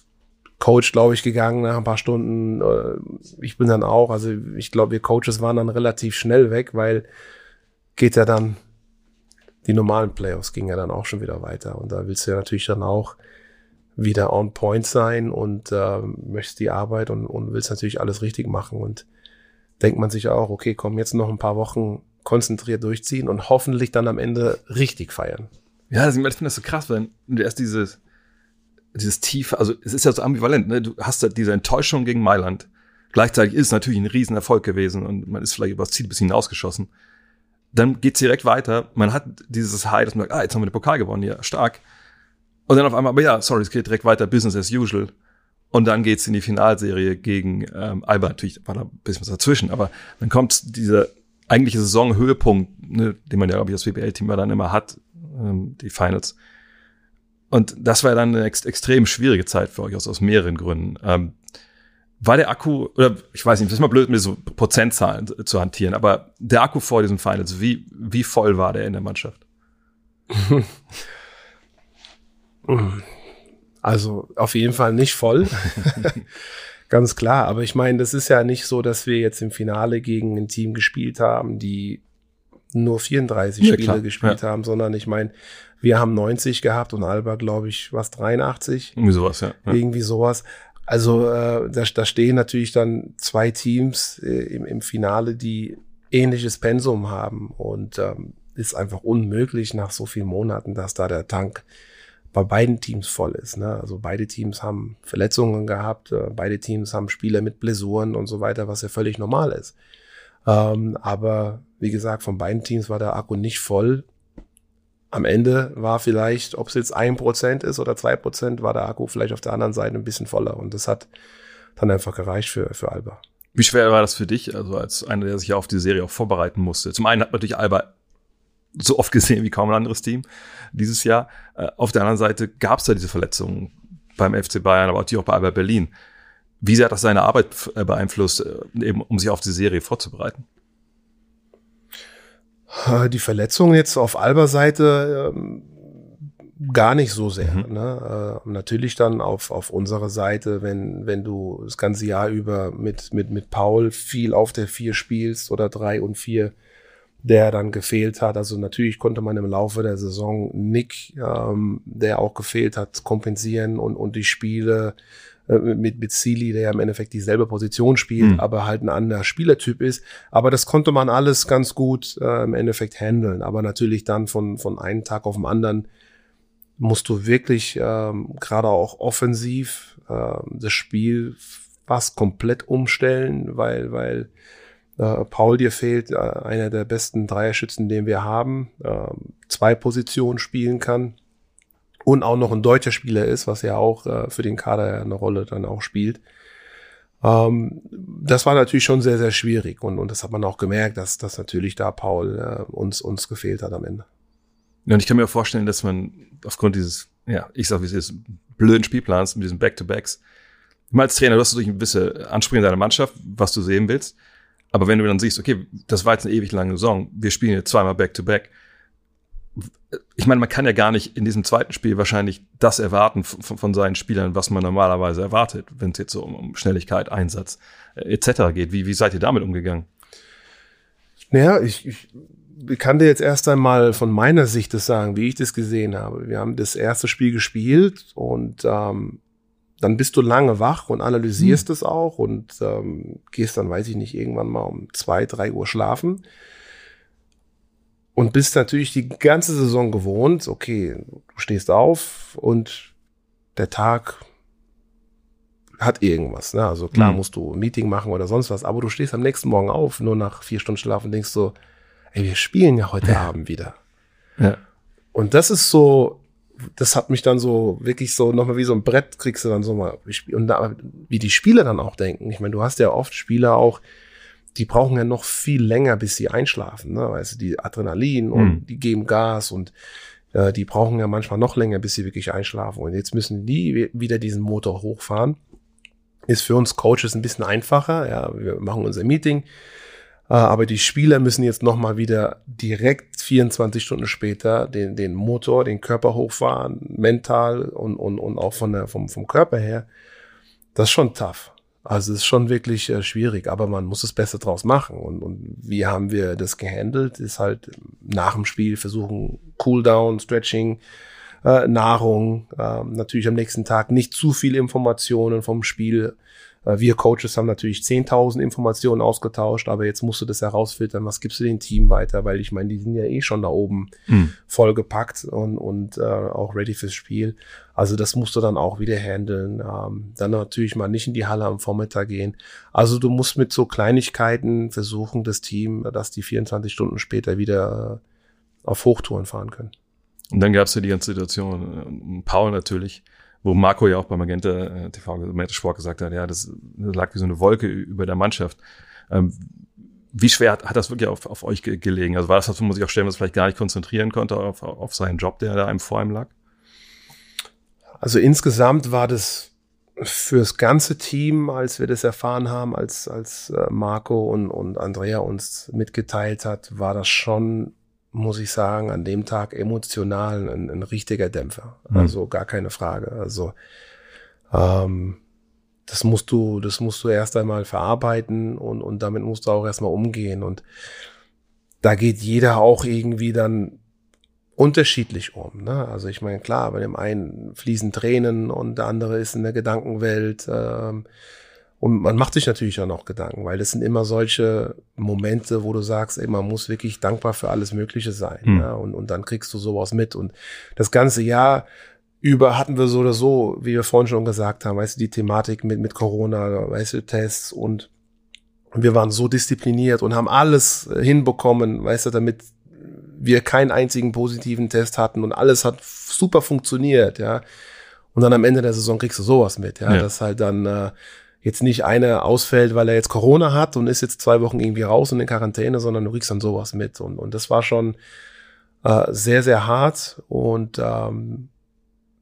D: Coach, glaube ich, gegangen nach ein paar Stunden. Äh, Ich bin dann auch, also ich glaube, wir Coaches waren dann relativ schnell weg, weil geht ja dann, die normalen Playoffs gingen ja dann auch schon wieder weiter. Und da willst du ja natürlich dann auch wieder on point sein und äh, möchtest die Arbeit und, und willst natürlich alles richtig machen. Und denkt man sich auch, okay, komm, jetzt noch ein paar Wochen konzentriert durchziehen und hoffentlich dann am Ende richtig feiern.
C: Ja, ich finde das so krass, wenn du erst dieses, dieses tiefe, also es ist ja so ambivalent, ne? Du hast da diese Enttäuschung gegen Mailand. Gleichzeitig ist es natürlich ein Riesenerfolg gewesen und man ist vielleicht über das Ziel ein bisschen hinausgeschossen. Dann geht's direkt weiter. Man hat dieses High, dass man sagt, ah, jetzt haben wir den Pokal gewonnen, ja, stark. Und dann auf einmal, aber ja, sorry, es geht direkt weiter, Business as usual. Und dann geht's in die Finalserie gegen ähm, Alba. Natürlich war da ein bisschen was dazwischen, aber dann kommt dieser eigentliche Saisonhöhepunkt, ne, den man ja, glaube ich, das WBL-Team ja dann immer hat, ähm, die Finals. Und das war dann eine ex extrem schwierige Zeit für euch aus, aus mehreren Gründen. Ähm, war der Akku, oder ich weiß nicht, das ist mal blöd, mit so Prozentzahlen zu hantieren, aber der Akku vor diesen Finals, wie, wie voll war der in der Mannschaft?
D: Also auf jeden Fall nicht voll. Ganz klar. Aber ich meine, das ist ja nicht so, dass wir jetzt im Finale gegen ein Team gespielt haben, die nur 34
C: Ja,
D: Spiele
C: klar.
D: gespielt haben, sondern ich meine, wir haben 90 gehabt und Alba, glaube ich, was 83.
C: Irgendwie sowas, ja. ja.
D: irgendwie sowas. Also äh, da, da stehen natürlich dann zwei Teams äh, im, im Finale, die ähnliches Pensum haben und ähm, ist einfach unmöglich nach so vielen Monaten, dass da der Tank bei beiden Teams voll ist. Ne? Also beide Teams haben Verletzungen gehabt, äh, beide Teams haben Spieler mit Blessuren und so weiter, was ja völlig normal ist. Ähm, aber wie gesagt, von beiden Teams war der Akku nicht voll. Am Ende war vielleicht, ob es jetzt ein Prozent ist oder zwei Prozent, war der Akku vielleicht auf der anderen Seite ein bisschen voller. Und das hat dann einfach gereicht für, für Alba.
C: Wie schwer war das für dich, also als einer, der sich ja auf die Serie auch vorbereiten musste? Zum einen hat natürlich Alba so oft gesehen wie kaum ein anderes Team dieses Jahr. Äh, Auf der anderen Seite gab es da diese Verletzungen beim FC Bayern, aber auch bei Alba Berlin. Wie sehr hat das seine Arbeit äh, beeinflusst, äh, eben um sich auf die Serie vorzubereiten?
D: Die Verletzung jetzt auf Alba-Seite ähm, gar nicht so sehr.
C: Mhm.
D: Ne? Äh, natürlich dann auf, auf unserer Seite, wenn, wenn du das ganze Jahr über mit, mit, mit Paul viel auf der vier spielst oder drei und vier, der dann gefehlt hat. Also natürlich konnte man im Laufe der Saison Nick, ähm, der auch gefehlt hat, kompensieren und, und die Spiele mit, mit Sealy, der ja im Endeffekt dieselbe Position spielt,
C: Mhm.
D: aber halt ein anderer Spielertyp ist. Aber das konnte man alles ganz gut äh, im Endeffekt handeln. Aber natürlich dann von, von einem Tag auf den anderen musst du wirklich ähm, gerade auch offensiv ähm, das Spiel fast komplett umstellen, weil, weil äh, Paul dir fehlt, äh, einer der besten Dreierschützen, den wir haben, ähm, zwei Positionen spielen kann und auch noch ein deutscher Spieler ist, was ja auch äh, für den Kader eine Rolle dann auch spielt. Ähm, das war natürlich schon sehr, sehr schwierig und, und das hat man auch gemerkt, dass, dass natürlich da Paul äh, uns, uns gefehlt hat am Ende.
C: Ja, und ich kann mir vorstellen, dass man aufgrund dieses, ja, ich sag wie es ist, blöden Spielplans mit diesen Back-to-Backs, mal als Trainer, du hast natürlich ein gewisse Ansprüche in deiner Mannschaft, was du sehen willst. Aber wenn du dann siehst, okay, das war jetzt eine ewig lange Saison, wir spielen jetzt zweimal Back-to-Back. Ich meine, man kann ja gar nicht in diesem zweiten Spiel wahrscheinlich das erwarten von, von seinen Spielern, was man normalerweise erwartet, wenn es jetzt so um, um Schnelligkeit, Einsatz äh, etc. geht. Wie, wie seid ihr damit umgegangen?
D: Naja, ich, ich kann dir jetzt erst einmal von meiner Sicht das sagen, wie ich das gesehen habe. Wir haben das erste Spiel gespielt und ähm, dann bist du lange wach und analysierst es auch und ähm, gehst dann, weiß ich nicht, irgendwann mal um zwei, drei Uhr schlafen und bist natürlich die ganze Saison gewohnt, okay, du stehst auf und der Tag hat irgendwas. Ne? Also klar
C: Mhm.
D: musst du ein Meeting machen oder sonst was, aber du stehst am nächsten Morgen auf, nur nach vier Stunden Schlaf und denkst so, ey, wir spielen ja heute Abend wieder.
C: Ja.
D: Und das ist so, das hat mich dann so wirklich so nochmal wie so ein Brett kriegst du dann so mal. Und da, wie die Spieler dann auch denken. Ich meine, du hast ja oft Spieler auch, die brauchen ja noch viel länger, bis sie einschlafen. Ne? Du, die Adrenalin und
C: Mhm.
D: die geben Gas und äh, die brauchen ja manchmal noch länger, bis sie wirklich einschlafen. Und jetzt müssen die wi- wieder diesen Motor hochfahren. Ist für uns Coaches ein bisschen einfacher. Ja, wir machen unser Meeting. Äh, Aber die Spieler müssen jetzt nochmal wieder direkt 24 Stunden später den, den Motor, den Körper hochfahren, mental und, und, und auch von der, vom, vom Körper her. das ist schon tough. Also es ist schon wirklich äh, schwierig, aber man muss das Beste draus machen. Und, und wie haben wir das gehandelt? Ist halt nach dem Spiel versuchen, Cooldown, Stretching, äh, Nahrung, äh, natürlich am nächsten Tag nicht zu viel Informationen vom Spiel wir Coaches haben natürlich 10.000 Informationen ausgetauscht, aber jetzt musst du das herausfiltern, was gibst du dem Team weiter, weil ich meine, die sind ja eh schon da oben mhm. vollgepackt und, und äh, auch ready fürs Spiel. Also das musst du dann auch wieder handeln. Ähm, dann natürlich mal nicht in die Halle am Vormittag gehen. Also du musst mit so Kleinigkeiten versuchen, das Team, dass die 24 Stunden später wieder äh, auf Hochtouren fahren können.
C: Und dann gab es ja die ganze Situation, äh, Paul natürlich, wo Marco ja auch bei Magenta äh, TV, Magenta Sport gesagt hat, ja, das, lag wie so eine Wolke über der Mannschaft. Ähm, wie schwer hat, hat das wirklich auf, auf euch gelegen? Also war das was, man sich auch stellen, was vielleicht gar nicht konzentrieren konnte auf, auf seinen Job, der da einem vor ihm lag?
D: Also insgesamt war das fürs ganze Team, als wir das erfahren haben, als, als äh, Marco und, und Andrea uns mitgeteilt hat, war das schon muss ich sagen, an dem Tag emotional ein, ein richtiger Dämpfer. Mhm. Also gar keine Frage. Also ähm, das musst du, das musst du erst einmal verarbeiten und, und damit musst du auch erstmal umgehen. Und da geht jeder auch irgendwie dann unterschiedlich um. Ne? Also ich meine, klar, bei dem einen fließen Tränen und der andere ist in der Gedankenwelt. Ähm, und man macht sich natürlich auch noch Gedanken, weil das sind immer solche Momente, wo du sagst, ey, man muss wirklich dankbar für alles Mögliche sein. Mhm. Ja? Und, und dann kriegst du sowas mit. Und das ganze Jahr über hatten wir so oder so, wie wir vorhin schon gesagt haben, weißt du, die Thematik mit, mit Corona, weißt du, Tests und wir waren so diszipliniert und haben alles hinbekommen, weißt du, damit wir keinen einzigen positiven Test hatten und alles hat super funktioniert, ja. Und dann am Ende der Saison kriegst du sowas mit, ja, ja. dass halt dann äh, jetzt nicht einer ausfällt, weil er jetzt Corona hat und ist jetzt zwei Wochen irgendwie raus und in Quarantäne, sondern du kriegst dann sowas mit. Und, und das war schon äh, sehr, sehr hart. Und ähm,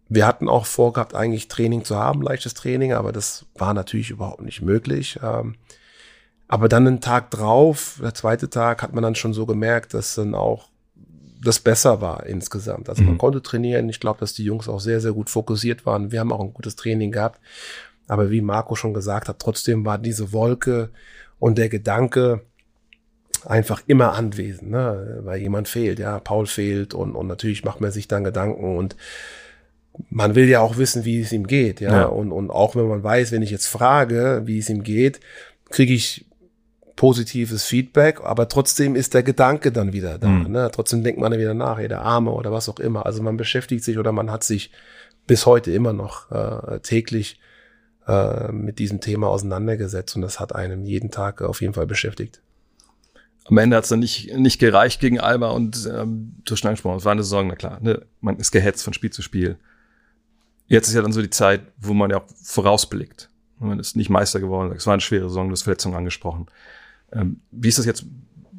D: wir hatten auch vorgehabt, eigentlich Training zu haben, leichtes Training, aber das war natürlich überhaupt nicht möglich. Ähm, aber dann einen Tag drauf, der zweite Tag, hat man dann schon so gemerkt, dass dann auch das besser war insgesamt. Also mhm. man konnte trainieren. Ich glaube, dass die Jungs auch sehr, sehr gut fokussiert waren. Wir haben auch ein gutes Training gehabt. Aber wie Marco schon gesagt hat, trotzdem war diese Wolke und der Gedanke einfach immer anwesend, ne? weil jemand fehlt, ja, Paul fehlt und, und natürlich macht man sich dann Gedanken und man will ja auch wissen, wie es ihm geht, ja? ja. Und, und auch wenn man weiß, wenn ich jetzt frage, wie es ihm geht, kriege ich positives Feedback, aber trotzdem ist der Gedanke dann wieder da. Mhm. Ne? Trotzdem denkt man dann wieder nach, ey, der Arme oder was auch immer. Also man beschäftigt sich oder man hat sich bis heute immer noch äh, täglich äh, mit diesem Thema auseinandergesetzt und das hat einem jeden Tag auf jeden Fall beschäftigt.
C: Am Ende hat es dann nicht, nicht gereicht gegen Alba und ähm, du schon angesprochen, es war eine Saison, na klar, ne, man ist gehetzt von Spiel zu Spiel. Jetzt ist ja dann so die Zeit, wo man ja auch vorausblickt. Man ist nicht Meister geworden, es war eine schwere Saison, du hast Verletzungen angesprochen. Ähm, wie ist das jetzt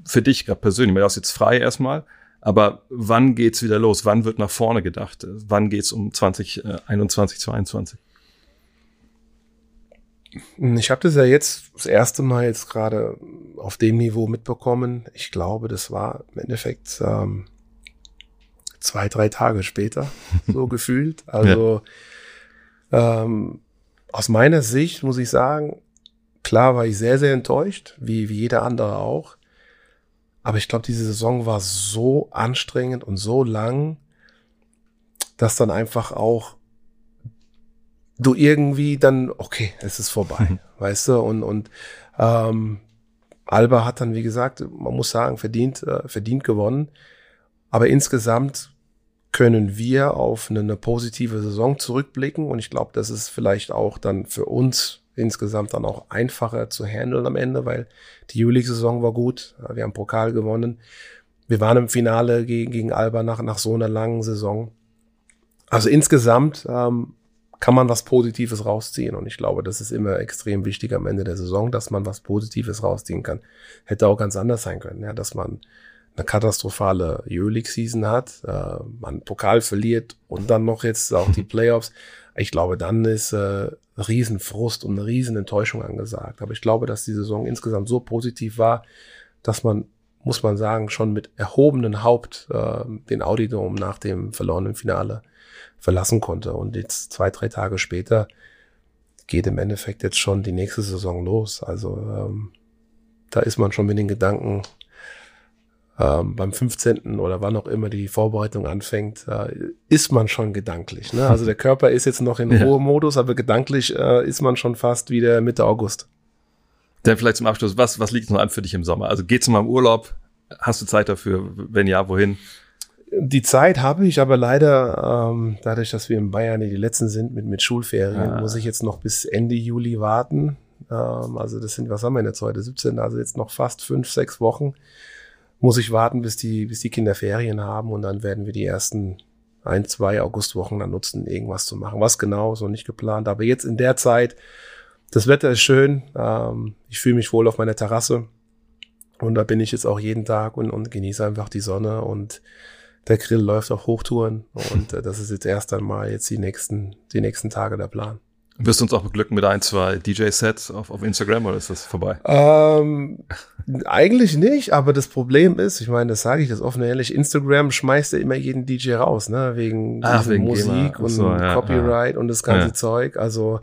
C: für dich gerade persönlich? Du hast jetzt frei erstmal, aber wann geht's wieder los? Wann wird nach vorne gedacht? Wann geht's um 2021, 2022?
D: Ich habe das ja jetzt das erste Mal jetzt gerade auf dem Niveau mitbekommen. Ich glaube, das war im Endeffekt ähm, zwei, drei Tage später so gefühlt. Also ja. ähm, aus meiner Sicht muss ich sagen, klar war ich sehr, sehr enttäuscht, wie, wie jeder andere auch. Aber ich glaube, diese Saison war so anstrengend und so lang, dass dann einfach auch du irgendwie dann, okay, es ist vorbei, mhm. weißt du, und, und ähm, Alba hat dann, wie gesagt, man muss sagen, verdient, äh, verdient gewonnen. Aber insgesamt können wir auf eine, eine positive Saison zurückblicken und ich glaube, das ist vielleicht auch dann für uns insgesamt dann auch einfacher zu handeln am Ende, weil die Juli-Saison war gut, wir haben Pokal gewonnen. Wir waren im Finale gegen, gegen Alba nach, nach so einer langen Saison. Also insgesamt ähm, kann man was Positives rausziehen. Und ich glaube, das ist immer extrem wichtig am Ende der Saison, dass man was Positives rausziehen kann. Hätte auch ganz anders sein können, ja, dass man eine katastrophale Euroleague-Season hat, äh, man Pokal verliert und dann noch jetzt auch die Playoffs. Ich glaube, dann ist äh, Riesenfrust und eine Riesenenttäuschung angesagt. Aber ich glaube, dass die Saison insgesamt so positiv war, dass man, muss man sagen, schon mit erhobenen Haupt äh, den Audidom nach dem verlorenen Finale verlassen konnte. Und jetzt zwei, drei Tage später geht im Endeffekt jetzt schon die nächste Saison los. Also ähm, da ist man schon mit den Gedanken ähm, beim 15. oder wann auch immer die Vorbereitung anfängt, äh, ist man schon gedanklich. Ne? Also der Körper ist jetzt noch in
C: Ja.
D: Ruhemodus, aber gedanklich äh, ist man schon fast wieder Mitte August.
C: Dann vielleicht zum Abschluss, was, was liegt noch an für dich im Sommer? Also geht's mal im Urlaub? Hast du Zeit dafür? Wenn ja, wohin?
D: Die Zeit habe ich, aber leider, ähm, dadurch, dass wir in Bayern die letzten sind mit, mit Schulferien,
C: Ah.
D: muss ich jetzt noch bis Ende Juli warten. Ähm, also das sind, was haben wir jetzt heute? 17, also jetzt noch fast fünf, sechs Wochen muss ich warten, bis die, bis die Kinder Ferien haben und dann werden wir die ersten ein, zwei Augustwochen dann nutzen, irgendwas zu machen. Was genau, noch nicht geplant. Aber jetzt in der Zeit, das Wetter ist schön, ähm, ich fühle mich wohl auf meiner Terrasse und da bin ich jetzt auch jeden Tag und, und genieße einfach die Sonne und der Grill läuft auf Hochtouren und äh, das ist jetzt erst einmal jetzt die nächsten, die nächsten Tage der Plan.
C: Wirst du uns auch beglücken mit ein, zwei DJ-Sets auf, auf Instagram oder ist das vorbei?
D: Ähm, eigentlich nicht, aber das Problem ist, ich meine, das sage ich das offen und ehrlich, Instagram schmeißt ja immer jeden DJ raus, ne, wegen,
C: Ach, wegen
D: Musik
C: GEMA.
D: Und
C: so, ja,
D: Copyright und das ganze
C: Ja.
D: Zeug. Also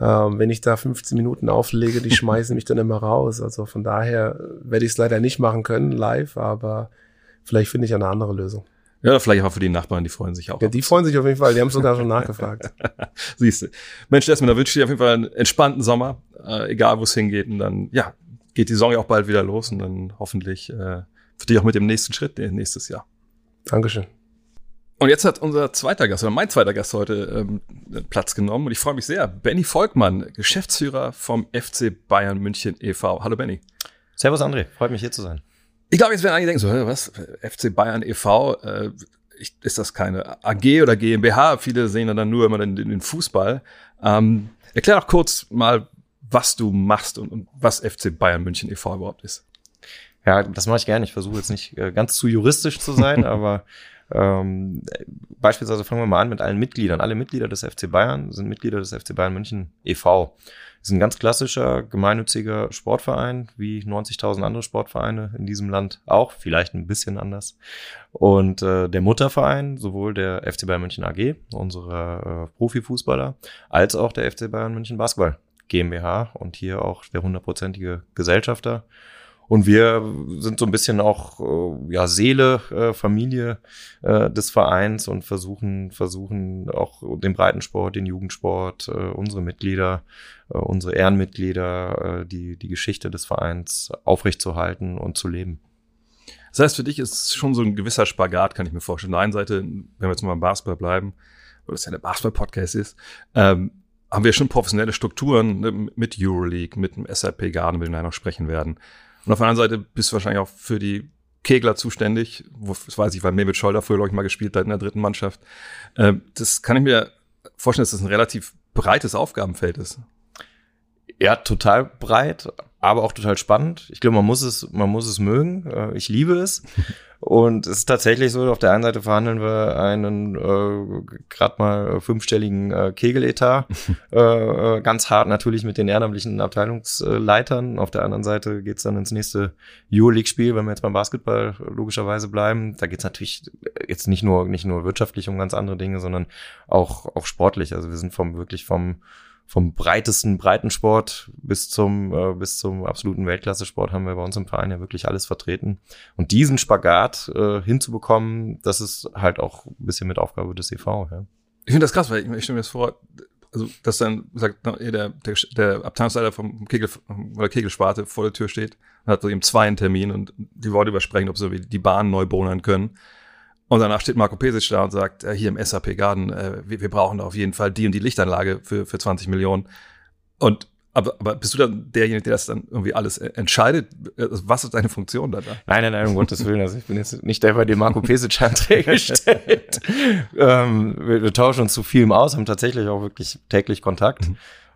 D: ähm, wenn ich da 15 Minuten auflege, die schmeißen mich dann immer raus. Also von daher werde ich es leider nicht machen können live, aber vielleicht finde ich eine andere Lösung.
C: Ja, vielleicht auch für die Nachbarn, die freuen sich auch.
D: Ja, die freuen sich auf jeden Fall, die haben sogar schon nachgefragt.
C: Siehst du. Mensch, Desmond, da wünsche ich dir auf jeden Fall einen entspannten Sommer, äh, egal wo es hingeht. Und dann, ja, geht die Saison ja auch bald wieder los und dann hoffentlich äh, für dich auch mit dem nächsten Schritt äh, nächstes Jahr.
D: Dankeschön.
C: Und jetzt hat unser zweiter Gast, oder mein zweiter Gast heute ähm, Platz genommen und ich freue mich sehr. Benny Volkmann, Geschäftsführer vom FC Bayern München e.V. Hallo Benny.
E: Servus André, freut mich hier zu sein.
C: Ich glaube, jetzt werden einige denken so, was, FC Bayern e.V., äh, ich, ist das keine AG oder GmbH? Viele sehen ja dann nur immer den, den Fußball. Ähm, erklär doch kurz mal, was du machst und, und was FC Bayern München e.V. überhaupt ist.
E: Ja, das mache ich gerne. Ich versuche jetzt nicht äh, ganz zu juristisch zu sein, aber ähm, beispielsweise fangen wir mal an mit allen Mitgliedern. Alle Mitglieder des FC Bayern sind Mitglieder des FC Bayern München e.V. Ist ein ganz klassischer gemeinnütziger Sportverein, wie 90.000 andere Sportvereine in diesem Land auch, vielleicht ein bisschen anders. Und äh, der Mutterverein, sowohl der FC Bayern München AG, unsere äh, Profifußballer, als auch der FC Bayern München Basketball GmbH und hier auch der hundertprozentige Gesellschafter. Und wir sind so ein bisschen auch äh, ja Seele, äh, Familie äh, des Vereins und versuchen versuchen auch den Breitensport, den Jugendsport, äh, unsere Mitglieder, äh, unsere Ehrenmitglieder, äh, die die Geschichte des Vereins aufrechtzuerhalten und zu leben.
C: Das heißt, für dich ist schon so ein gewisser Spagat, kann ich mir vorstellen. Auf der einen Seite, wenn wir jetzt mal beim Basketball bleiben, weil das ja der Basketball-Podcast ist, ähm, haben wir schon professionelle Strukturen ne, mit Euroleague, mit dem SAP Garden, über den wir noch sprechen werden. Und auf der anderen Seite bist du wahrscheinlich auch für die Kegler zuständig, wo, das weiß ich, weil Mehmet Scholder früher, glaube ich, mal gespielt hat in der dritten Mannschaft. Ähm, das kann ich mir vorstellen, dass das ein relativ breites Aufgabenfeld ist.
E: Ja, total breit, aber auch total spannend. Ich glaube, man muss es, man muss es mögen. Äh, Ich liebe es. Und es ist tatsächlich so, auf der einen Seite verhandeln wir einen äh, gerade mal fünfstelligen äh, Kegeletat, äh, äh, ganz hart natürlich mit den ehrenamtlichen Abteilungsleitern. Auf der anderen Seite geht's dann ins nächste Euroleague-Spiel, wenn wir jetzt beim Basketball logischerweise bleiben. Da geht's natürlich jetzt nicht nur nicht nur wirtschaftlich um ganz andere Dinge, sondern auch auch sportlich. Also wir sind vom wirklich vom vom breitesten Breitensport bis zum äh, bis zum absoluten Weltklasse-Sport haben wir bei uns im Verein ja wirklich alles vertreten. Und diesen Spagat äh, hinzubekommen, das ist halt auch ein bisschen mit Aufgabe des EV. Ja.
C: Ich finde das krass, weil ich, ich stelle mir das vor, also dass dann sagt eh, der, der, der Abteilungsleiter vom Kegel oder Kegelsparte vor der Tür steht und hat so eben zwei einen Termin und die Worte übersprechen, ob sie die Bahn neu bohnern können. Und danach steht Marco Pesic da und sagt, äh, hier im SAP Garden, äh, wir, wir brauchen da auf jeden Fall die und die Lichtanlage für, für 20 Millionen. Und aber, aber bist du dann derjenige, der das dann irgendwie alles äh, entscheidet? Also Was ist deine Funktion da?
E: Nein, nein, nein, um Gottes Willen. Also ich bin jetzt nicht der, bei dem Marco Pesic Anträge stellt. ähm, wir, wir tauschen uns zu vielem aus, haben tatsächlich auch wirklich täglich Kontakt.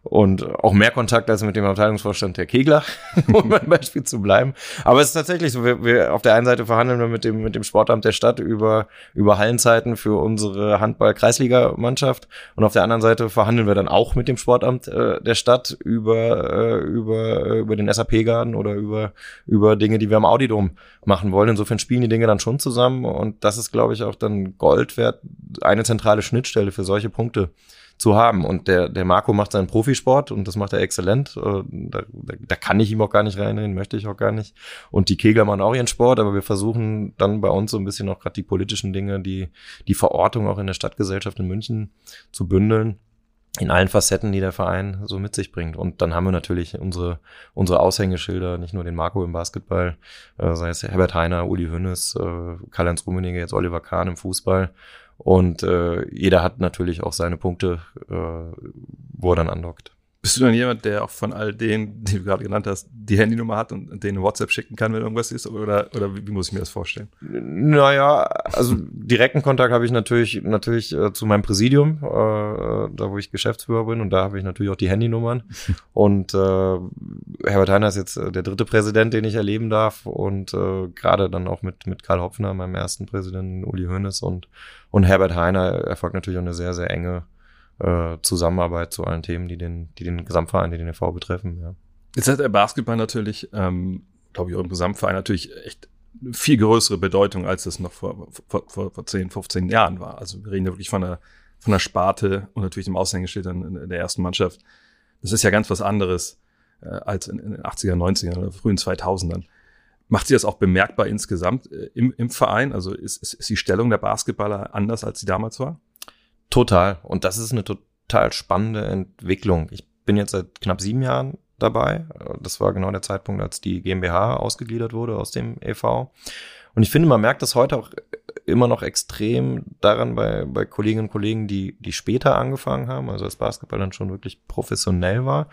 E: Und auch mehr Kontakt als mit dem Abteilungsvorstand der Kegler, um beim Beispiel zu bleiben. Aber es ist tatsächlich so, wir, wir auf der einen Seite verhandeln wir mit dem, mit dem Sportamt der Stadt über, über Hallenzeiten für unsere Handball-Kreisliga-Mannschaft. Und auf der anderen Seite verhandeln wir dann auch mit dem Sportamt äh, der Stadt über, äh, über, äh, über den SAP-Garden oder über, über Dinge, die wir am Audidom machen wollen. Insofern spielen die Dinge dann schon zusammen. Und das ist, glaube ich, auch dann Gold wert, eine zentrale Schnittstelle für solche Punkte zu haben. Und der, der Marco macht seinen Profisport und das macht er exzellent. Äh, da, da, da kann ich ihm auch gar nicht reinreden, möchte ich auch gar nicht. Und die Kegler machen auch ihren Sport, aber wir versuchen dann bei uns so ein bisschen auch gerade die politischen Dinge, die, die Verortung auch in der Stadtgesellschaft in München zu bündeln in allen Facetten, die der Verein so mit sich bringt. Und dann haben wir natürlich unsere, unsere Aushängeschilder, nicht nur den Marco im Basketball, äh, sei es Herbert Heiner, Uli Hünnes, äh, Karl-Heinz Rummenigge, jetzt Oliver Kahn im Fußball. Und äh, jeder hat natürlich auch seine Punkte, äh, wo er dann andockt.
C: Bist du dann jemand, der auch von all denen, die du gerade genannt hast, die Handynummer hat und denen WhatsApp schicken kann, wenn irgendwas ist? Oder, oder wie, wie muss ich mir das vorstellen?
E: Naja, also direkten Kontakt habe ich natürlich natürlich äh, zu meinem Präsidium, äh, da wo ich Geschäftsführer bin und da habe ich natürlich auch die Handynummern. und äh, Herbert Heiner ist jetzt äh, der dritte Präsident, den ich erleben darf und äh, gerade dann auch mit mit Karl Hopfner, meinem ersten Präsidenten, Uli Hoeneß und und Herbert Heiner erfolgt natürlich auch eine sehr sehr enge äh, Zusammenarbeit zu allen Themen, die den, die den Gesamtverein, die den EV betreffen. Ja.
C: Jetzt hat der Basketball natürlich, ähm, glaube ich, auch im Gesamtverein natürlich echt viel größere Bedeutung, als es noch vor, vor, vor, vor 10, 15 Jahren war. Also wir reden ja wirklich von der, von der Sparte und natürlich dem Aushängeschild in der ersten Mannschaft. Das ist ja ganz was anderes äh, als in, in den 80er, 90er oder frühen 2000ern. Macht sie das auch bemerkbar insgesamt äh, im, im Verein? Also ist, ist, ist die Stellung der Basketballer anders, als sie damals war?
E: Total. Und das ist eine total spannende Entwicklung. Ich bin jetzt seit knapp sieben Jahren dabei. Das war genau der Zeitpunkt, als die GmbH ausgegliedert wurde aus dem EV. Und ich finde, man merkt das heute auch immer noch extrem daran bei, bei Kolleginnen und Kollegen, die, die später angefangen haben, also als Basketball dann schon wirklich professionell war,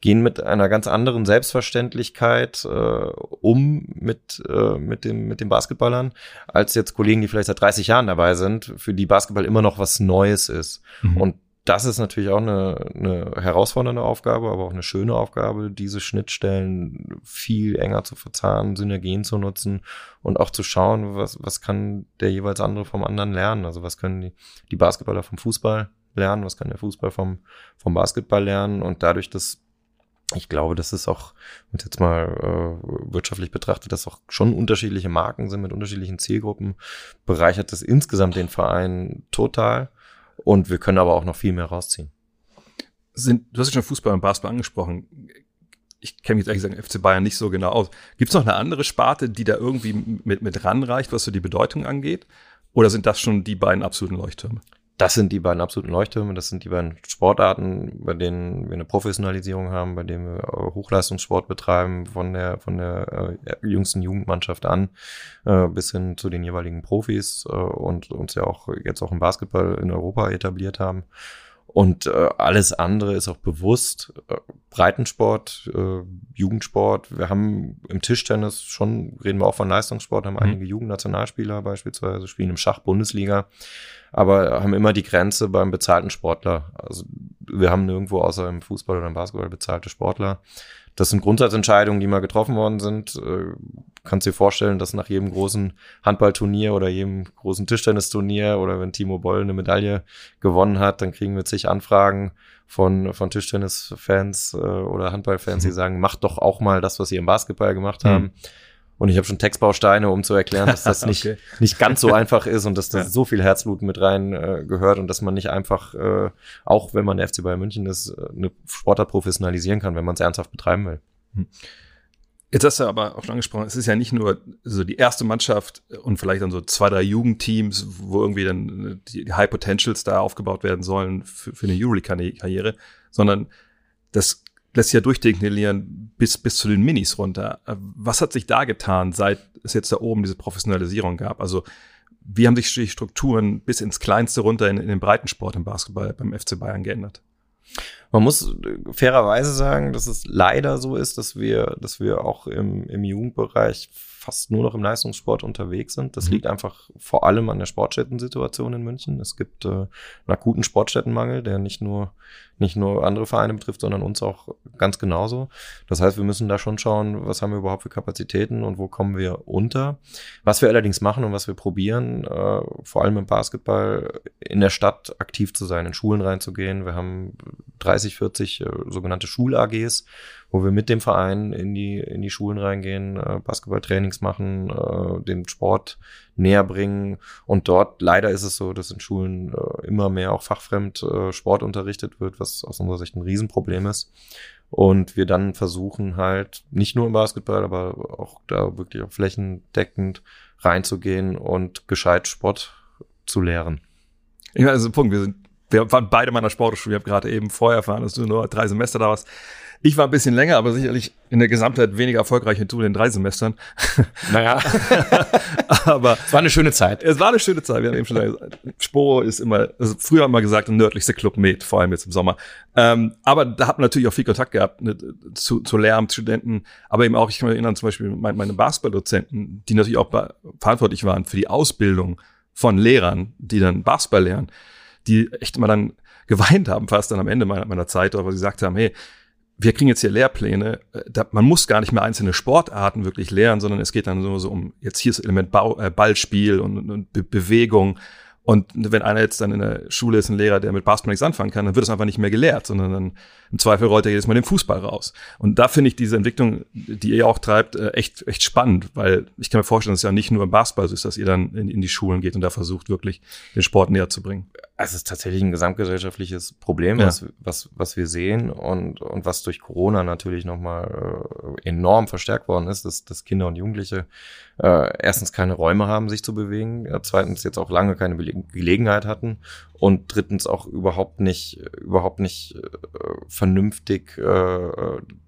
E: gehen mit einer ganz anderen Selbstverständlichkeit äh, um mit, äh, mit, dem, mit den Basketballern, als jetzt Kollegen, die vielleicht seit 30 Jahren dabei sind, für die Basketball immer noch was Neues ist. Mhm. Und das ist natürlich auch eine, eine herausfordernde Aufgabe, aber auch eine schöne Aufgabe, diese Schnittstellen viel enger zu verzahnen, Synergien zu nutzen und auch zu schauen, was, was kann der jeweils andere vom anderen lernen. Also was können die, die Basketballer vom Fußball lernen, was kann der Fußball vom, vom Basketball lernen und dadurch, dass ich glaube, dass es auch, wenn jetzt mal äh, wirtschaftlich betrachtet, dass auch schon unterschiedliche Marken sind mit unterschiedlichen Zielgruppen, bereichert das insgesamt den Verein total. Und wir können aber auch noch viel mehr rausziehen.
C: Sind, du hast ja schon Fußball und Basketball angesprochen. Ich kenne mich jetzt ehrlich gesagt FC Bayern nicht so genau aus. Gibt es noch eine andere Sparte, die da irgendwie mit, mit ranreicht, was so die Bedeutung angeht? Oder sind das schon die beiden absoluten Leuchttürme?
E: Das sind die beiden absoluten Leuchttürme, das sind die beiden Sportarten, bei denen wir eine Professionalisierung haben, bei denen wir Hochleistungssport betreiben, von der, von der äh, jüngsten Jugendmannschaft an äh, bis hin zu den jeweiligen Profis äh, und uns ja auch jetzt auch im Basketball in Europa etabliert haben. Und äh, alles andere ist auch bewusst. Äh, Breitensport, äh, Jugendsport. Wir haben im Tischtennis schon, reden wir auch von Leistungssport, haben mhm. einige Jugendnationalspieler beispielsweise, spielen im Schach Bundesliga aber haben immer die Grenze beim bezahlten Sportler. Also wir haben nirgendwo außer im Fußball oder im Basketball bezahlte Sportler. Das sind Grundsatzentscheidungen, die mal getroffen worden sind. Äh, kannst dir vorstellen, dass nach jedem großen Handballturnier oder jedem großen Tischtennisturnier oder wenn Timo Boll eine Medaille gewonnen hat, dann kriegen wir zig Anfragen von, von Tischtennisfans äh, oder Handballfans, die mhm. sagen, macht doch auch mal das, was ihr im Basketball gemacht haben. Und ich habe schon Textbausteine, um zu erklären, dass das nicht, okay. nicht ganz so einfach ist und dass da ja. so viel Herzblut mit rein äh, gehört und dass man nicht einfach, äh, auch wenn man der FC Bayern München ist, äh, eine Sportart professionalisieren kann, wenn man es ernsthaft betreiben will. Hm.
C: Jetzt hast du aber auch schon angesprochen, es ist ja nicht nur so die erste Mannschaft und vielleicht dann so zwei, drei Jugendteams, wo irgendwie dann die High Potentials da aufgebaut werden sollen für, für eine Euroleague-Karriere, sondern das lässt sich ja durchdeklinieren bis, bis zu den Minis runter. Was hat sich da getan, seit es jetzt da oben diese Professionalisierung gab? Also wie haben sich die Strukturen bis ins Kleinste runter in, in den Breitensport im Basketball beim FC Bayern geändert?
E: Man muss fairerweise sagen, dass es leider so ist, dass wir, dass wir auch im, im Jugendbereich fast nur noch im Leistungssport unterwegs sind. Das mhm. liegt einfach vor allem an der Sportstätten-Situation in München. Es gibt äh, einen akuten Sportstättenmangel, der nicht nur, nicht nur andere Vereine betrifft, sondern uns auch ganz genauso. Das heißt, wir müssen da schon schauen, was haben wir überhaupt für Kapazitäten und wo kommen wir unter. Was wir allerdings machen und was wir probieren, äh, vor allem im Basketball, in der Stadt aktiv zu sein, in Schulen reinzugehen. Wir haben 30 30, 40 äh, sogenannte Schul-AGs, wo wir mit dem Verein in die, in die Schulen reingehen, äh, Basketballtrainings machen, äh, den Sport näher bringen. Und dort leider ist es so, dass in Schulen äh, immer mehr auch fachfremd äh, Sport unterrichtet wird, was aus unserer Sicht ein Riesenproblem ist. Und wir dann versuchen halt nicht nur im Basketball, aber auch da wirklich auch flächendeckend reinzugehen und gescheit Sport zu lehren.
C: Ich also Punkt, wir sind, wir waren beide meiner Sportschule. Ich habe gerade eben vorher erfahren, dass du nur drei Semester da warst. Ich war ein bisschen länger, aber sicherlich in der Gesamtheit weniger erfolgreich als du in den drei Semestern.
E: Naja,
C: aber
E: es war eine schöne Zeit.
C: es war eine schöne Zeit. Wir haben eben schon gesagt, Sporo ist immer, also früher haben wir gesagt, der nördlichste Club Med, vor allem jetzt im Sommer. Ähm, aber da hat man natürlich auch viel Kontakt gehabt ne, zu, zu Lehramtsstudenten, aber eben auch, ich kann mich erinnern, zum Beispiel meine, meine Basketballdozenten, die natürlich auch verantwortlich waren für die Ausbildung von Lehrern, die dann Basketball lernen, die echt immer dann geweint haben, fast dann am Ende meiner, meiner Zeit, aber sie gesagt haben, hey, wir kriegen jetzt hier Lehrpläne, äh, da, man muss gar nicht mehr einzelne Sportarten wirklich lernen, sondern es geht dann nur so um, jetzt hier das Element Bau, äh, Ballspiel und, und Be Bewegung. Und wenn einer jetzt dann in der Schule ist, ein Lehrer, der mit Basketball nichts anfangen kann, dann wird es einfach nicht mehr gelehrt, sondern dann im Zweifel rollt er jedes Mal den Fußball raus. Und da finde ich diese Entwicklung, die ihr auch treibt, äh, echt, echt spannend, weil ich kann mir vorstellen, dass es ja nicht nur im Basketball ist, dass ihr dann in, in die Schulen geht und da versucht, wirklich den Sport näher zu bringen.
E: Es ist tatsächlich ein gesamtgesellschaftliches Problem,
C: Ja.
E: was, was, was wir sehen und, und was durch Corona natürlich nochmal äh, enorm verstärkt worden ist, dass, dass Kinder und Jugendliche äh, erstens keine Räume haben, sich zu bewegen, äh, zweitens jetzt auch lange keine Bele Gelegenheit hatten und drittens auch überhaupt nicht, überhaupt nicht äh, vernünftig äh,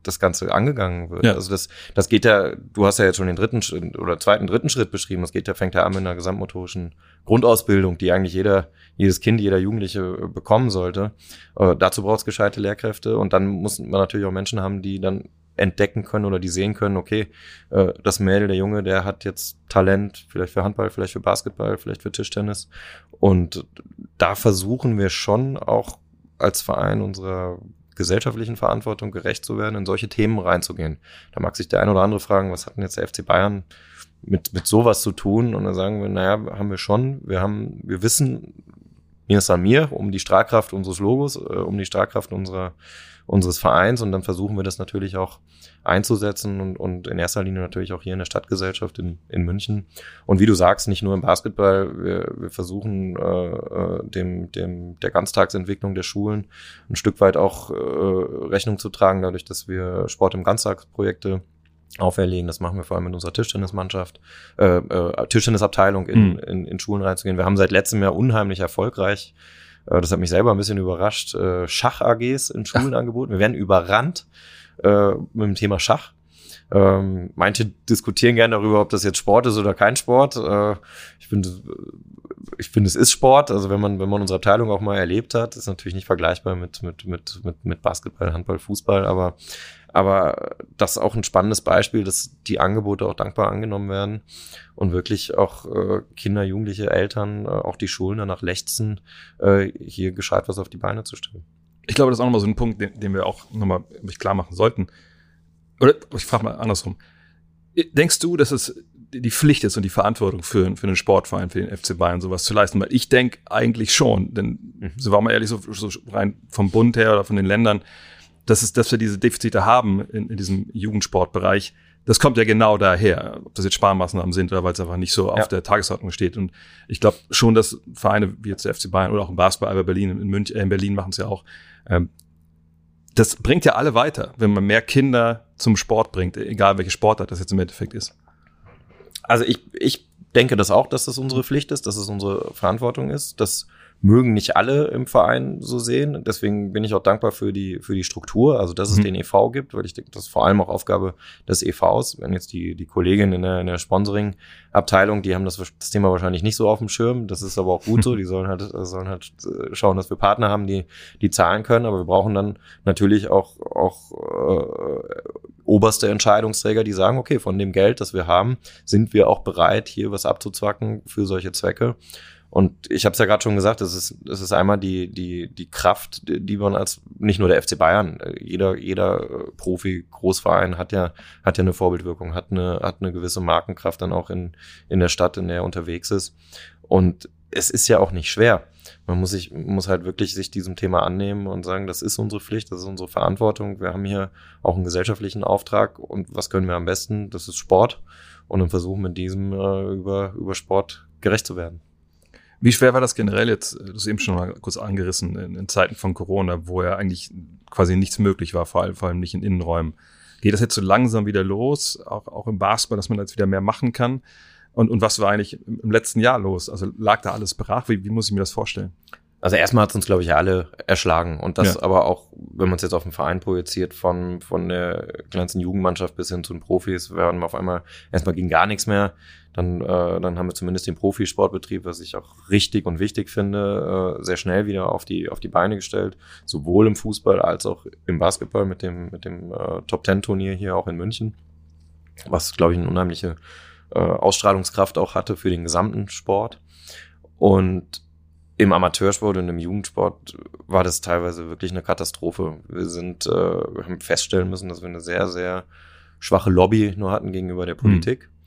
E: das Ganze angegangen wird.
C: Ja.
E: Also das, das geht ja, du hast ja jetzt schon den dritten Schritt oder zweiten, dritten Schritt beschrieben. Das geht ja, fängt ja an mit einer gesamtmotorischen Grundausbildung, die eigentlich jeder, jedes Kind, jeder Jugendliche äh, bekommen sollte. Äh, dazu braucht es gescheite Lehrkräfte und dann muss man natürlich auch Menschen haben, die dann entdecken können oder die sehen können, okay, äh, das Mädel, der Junge, der hat jetzt Talent, vielleicht für Handball, vielleicht für Basketball, vielleicht für Tischtennis. Und da versuchen wir schon auch als Verein unserer gesellschaftlichen Verantwortung gerecht zu werden, in solche Themen reinzugehen. Da mag sich der ein oder andere fragen, was hat denn jetzt der FC Bayern mit, mit sowas zu tun? Und dann sagen wir, naja, haben wir schon. Wir haben, wir wissen, mir mir, um die Strahlkraft unseres Logos, äh, um die Strahlkraft unserer, unseres Vereins und dann versuchen wir das natürlich auch einzusetzen und, und in erster Linie natürlich auch hier in der Stadtgesellschaft in, in München. Und wie du sagst, nicht nur im Basketball, wir, wir versuchen äh, äh, dem, dem, der Ganztagsentwicklung der Schulen ein Stück weit auch äh, Rechnung zu tragen, dadurch, dass wir Sport im Ganztagsprojekte auferlegen. Das machen wir vor allem mit unserer Tischtennismannschaft, äh, äh, Tischtennisabteilung in,
C: Mhm.
E: in, in Schulen reinzugehen. Wir haben seit letztem Jahr unheimlich erfolgreich, äh, das hat mich selber ein bisschen überrascht, äh, Schach-AGs in Schulen angeboten. Wir werden überrannt äh, mit dem Thema Schach. Ähm, manche diskutieren gerne darüber, ob das jetzt Sport ist oder kein Sport. Äh, ich finde, ich finde, es ist Sport. Also wenn man, wenn man unsere Abteilung auch mal erlebt hat, ist natürlich nicht vergleichbar mit, mit, mit, mit, mit Basketball, Handball, Fußball, aber, aber das ist auch ein spannendes Beispiel, dass die Angebote auch dankbar angenommen werden und wirklich auch äh, Kinder, Jugendliche, Eltern, äh, auch die Schulen danach lechzen, äh, hier gescheit was auf die Beine zu stellen.
C: Ich glaube, das ist auch nochmal so ein Punkt, den, den wir auch nochmal klar machen sollten. Oder ich frage mal andersrum. Denkst du, dass es die Pflicht ist und die Verantwortung für, für den Sportverein, für den FC Bayern sowas zu leisten? Weil ich denke eigentlich schon, denn
E: Mhm.
C: sind wir mal ehrlich, so, so rein vom Bund her oder von den Ländern, dass, es, dass wir diese Defizite haben in, in diesem Jugendsportbereich, das kommt ja genau daher, ob das jetzt Sparmaßnahmen sind oder weil es einfach nicht so
E: Ja.
C: auf der Tagesordnung steht. Und ich glaube schon, dass Vereine wie jetzt der FC Bayern oder auch im Basketball, aber Berlin, in München, äh, in Berlin machen es ja auch, ähm, das bringt ja alle weiter, wenn man mehr Kinder zum Sport bringt, egal welche Sportart das jetzt im Endeffekt ist.
E: Also ich, ich denke das auch, dass das unsere Pflicht ist, dass es unsere Verantwortung ist. Das mögen nicht alle im Verein so sehen. Deswegen bin ich auch dankbar für die, für die Struktur, also dass es
C: Mhm.
E: den EV gibt, weil ich denke, das ist vor allem auch Aufgabe des EVs. Wenn jetzt die, die Kolleginnen in der, in der Sponsoring-Abteilung, die haben das, das Thema wahrscheinlich nicht so auf dem Schirm. Das ist aber auch gut so. Die sollen halt, sollen halt äh, schauen, dass wir Partner haben, die, die zahlen können. Aber wir brauchen dann natürlich auch, auch äh, oberste Entscheidungsträger, die sagen, okay, von dem Geld, das wir haben, sind wir auch bereit, hier was abzuzwacken für solche Zwecke. Und ich habe es ja gerade schon gesagt, es ist, es ist einmal die, die, die Kraft, die man als nicht nur der FC Bayern, äh, jeder, jeder äh, Profi, Großverein hat ja, hat ja eine Vorbildwirkung, hat eine, hat eine gewisse Markenkraft dann auch in, in der Stadt, in der er unterwegs ist. Und es ist ja auch nicht schwer. Man muss sich, muss halt wirklich sich diesem Thema annehmen und sagen, das ist unsere Pflicht, das ist unsere Verantwortung. Wir haben hier auch einen gesellschaftlichen Auftrag und was können wir am besten? Das ist Sport und dann versuchen mit diesem äh, über, über Sport gerecht zu werden.
C: Wie schwer war das generell jetzt, du hast eben schon mal kurz angerissen, in, in Zeiten von Corona, wo ja eigentlich quasi nichts möglich war, vor allem, vor allem nicht in Innenräumen. Geht das jetzt so langsam wieder los, auch, auch im Basketball, dass man jetzt wieder mehr machen kann? Und, und was war eigentlich im letzten Jahr los? Also lag da alles brach? Wie, wie muss ich mir das vorstellen?
E: Also erstmal hat es uns, glaube ich, alle erschlagen. Und das
C: Ja.
E: aber auch, wenn man es jetzt auf den Verein projiziert, von, von der kleinsten Jugendmannschaft bis hin zu den Profis, werden wir auf einmal, erstmal ging gar nichts mehr. Dann, äh, dann haben wir zumindest den Profisportbetrieb, was ich auch richtig und wichtig finde, äh, sehr schnell wieder auf die, auf die Beine gestellt. Sowohl im Fußball als auch im Basketball mit dem, mit dem äh, Top-Ten-Turnier hier auch in München. Was, glaube ich, eine unheimliche äh, Ausstrahlungskraft auch hatte für den gesamten Sport. Und im Amateursport und im Jugendsport war das teilweise wirklich eine Katastrophe. Wir sind, äh, haben feststellen müssen, dass wir eine sehr, sehr schwache Lobby nur hatten gegenüber der Politik. Ähm,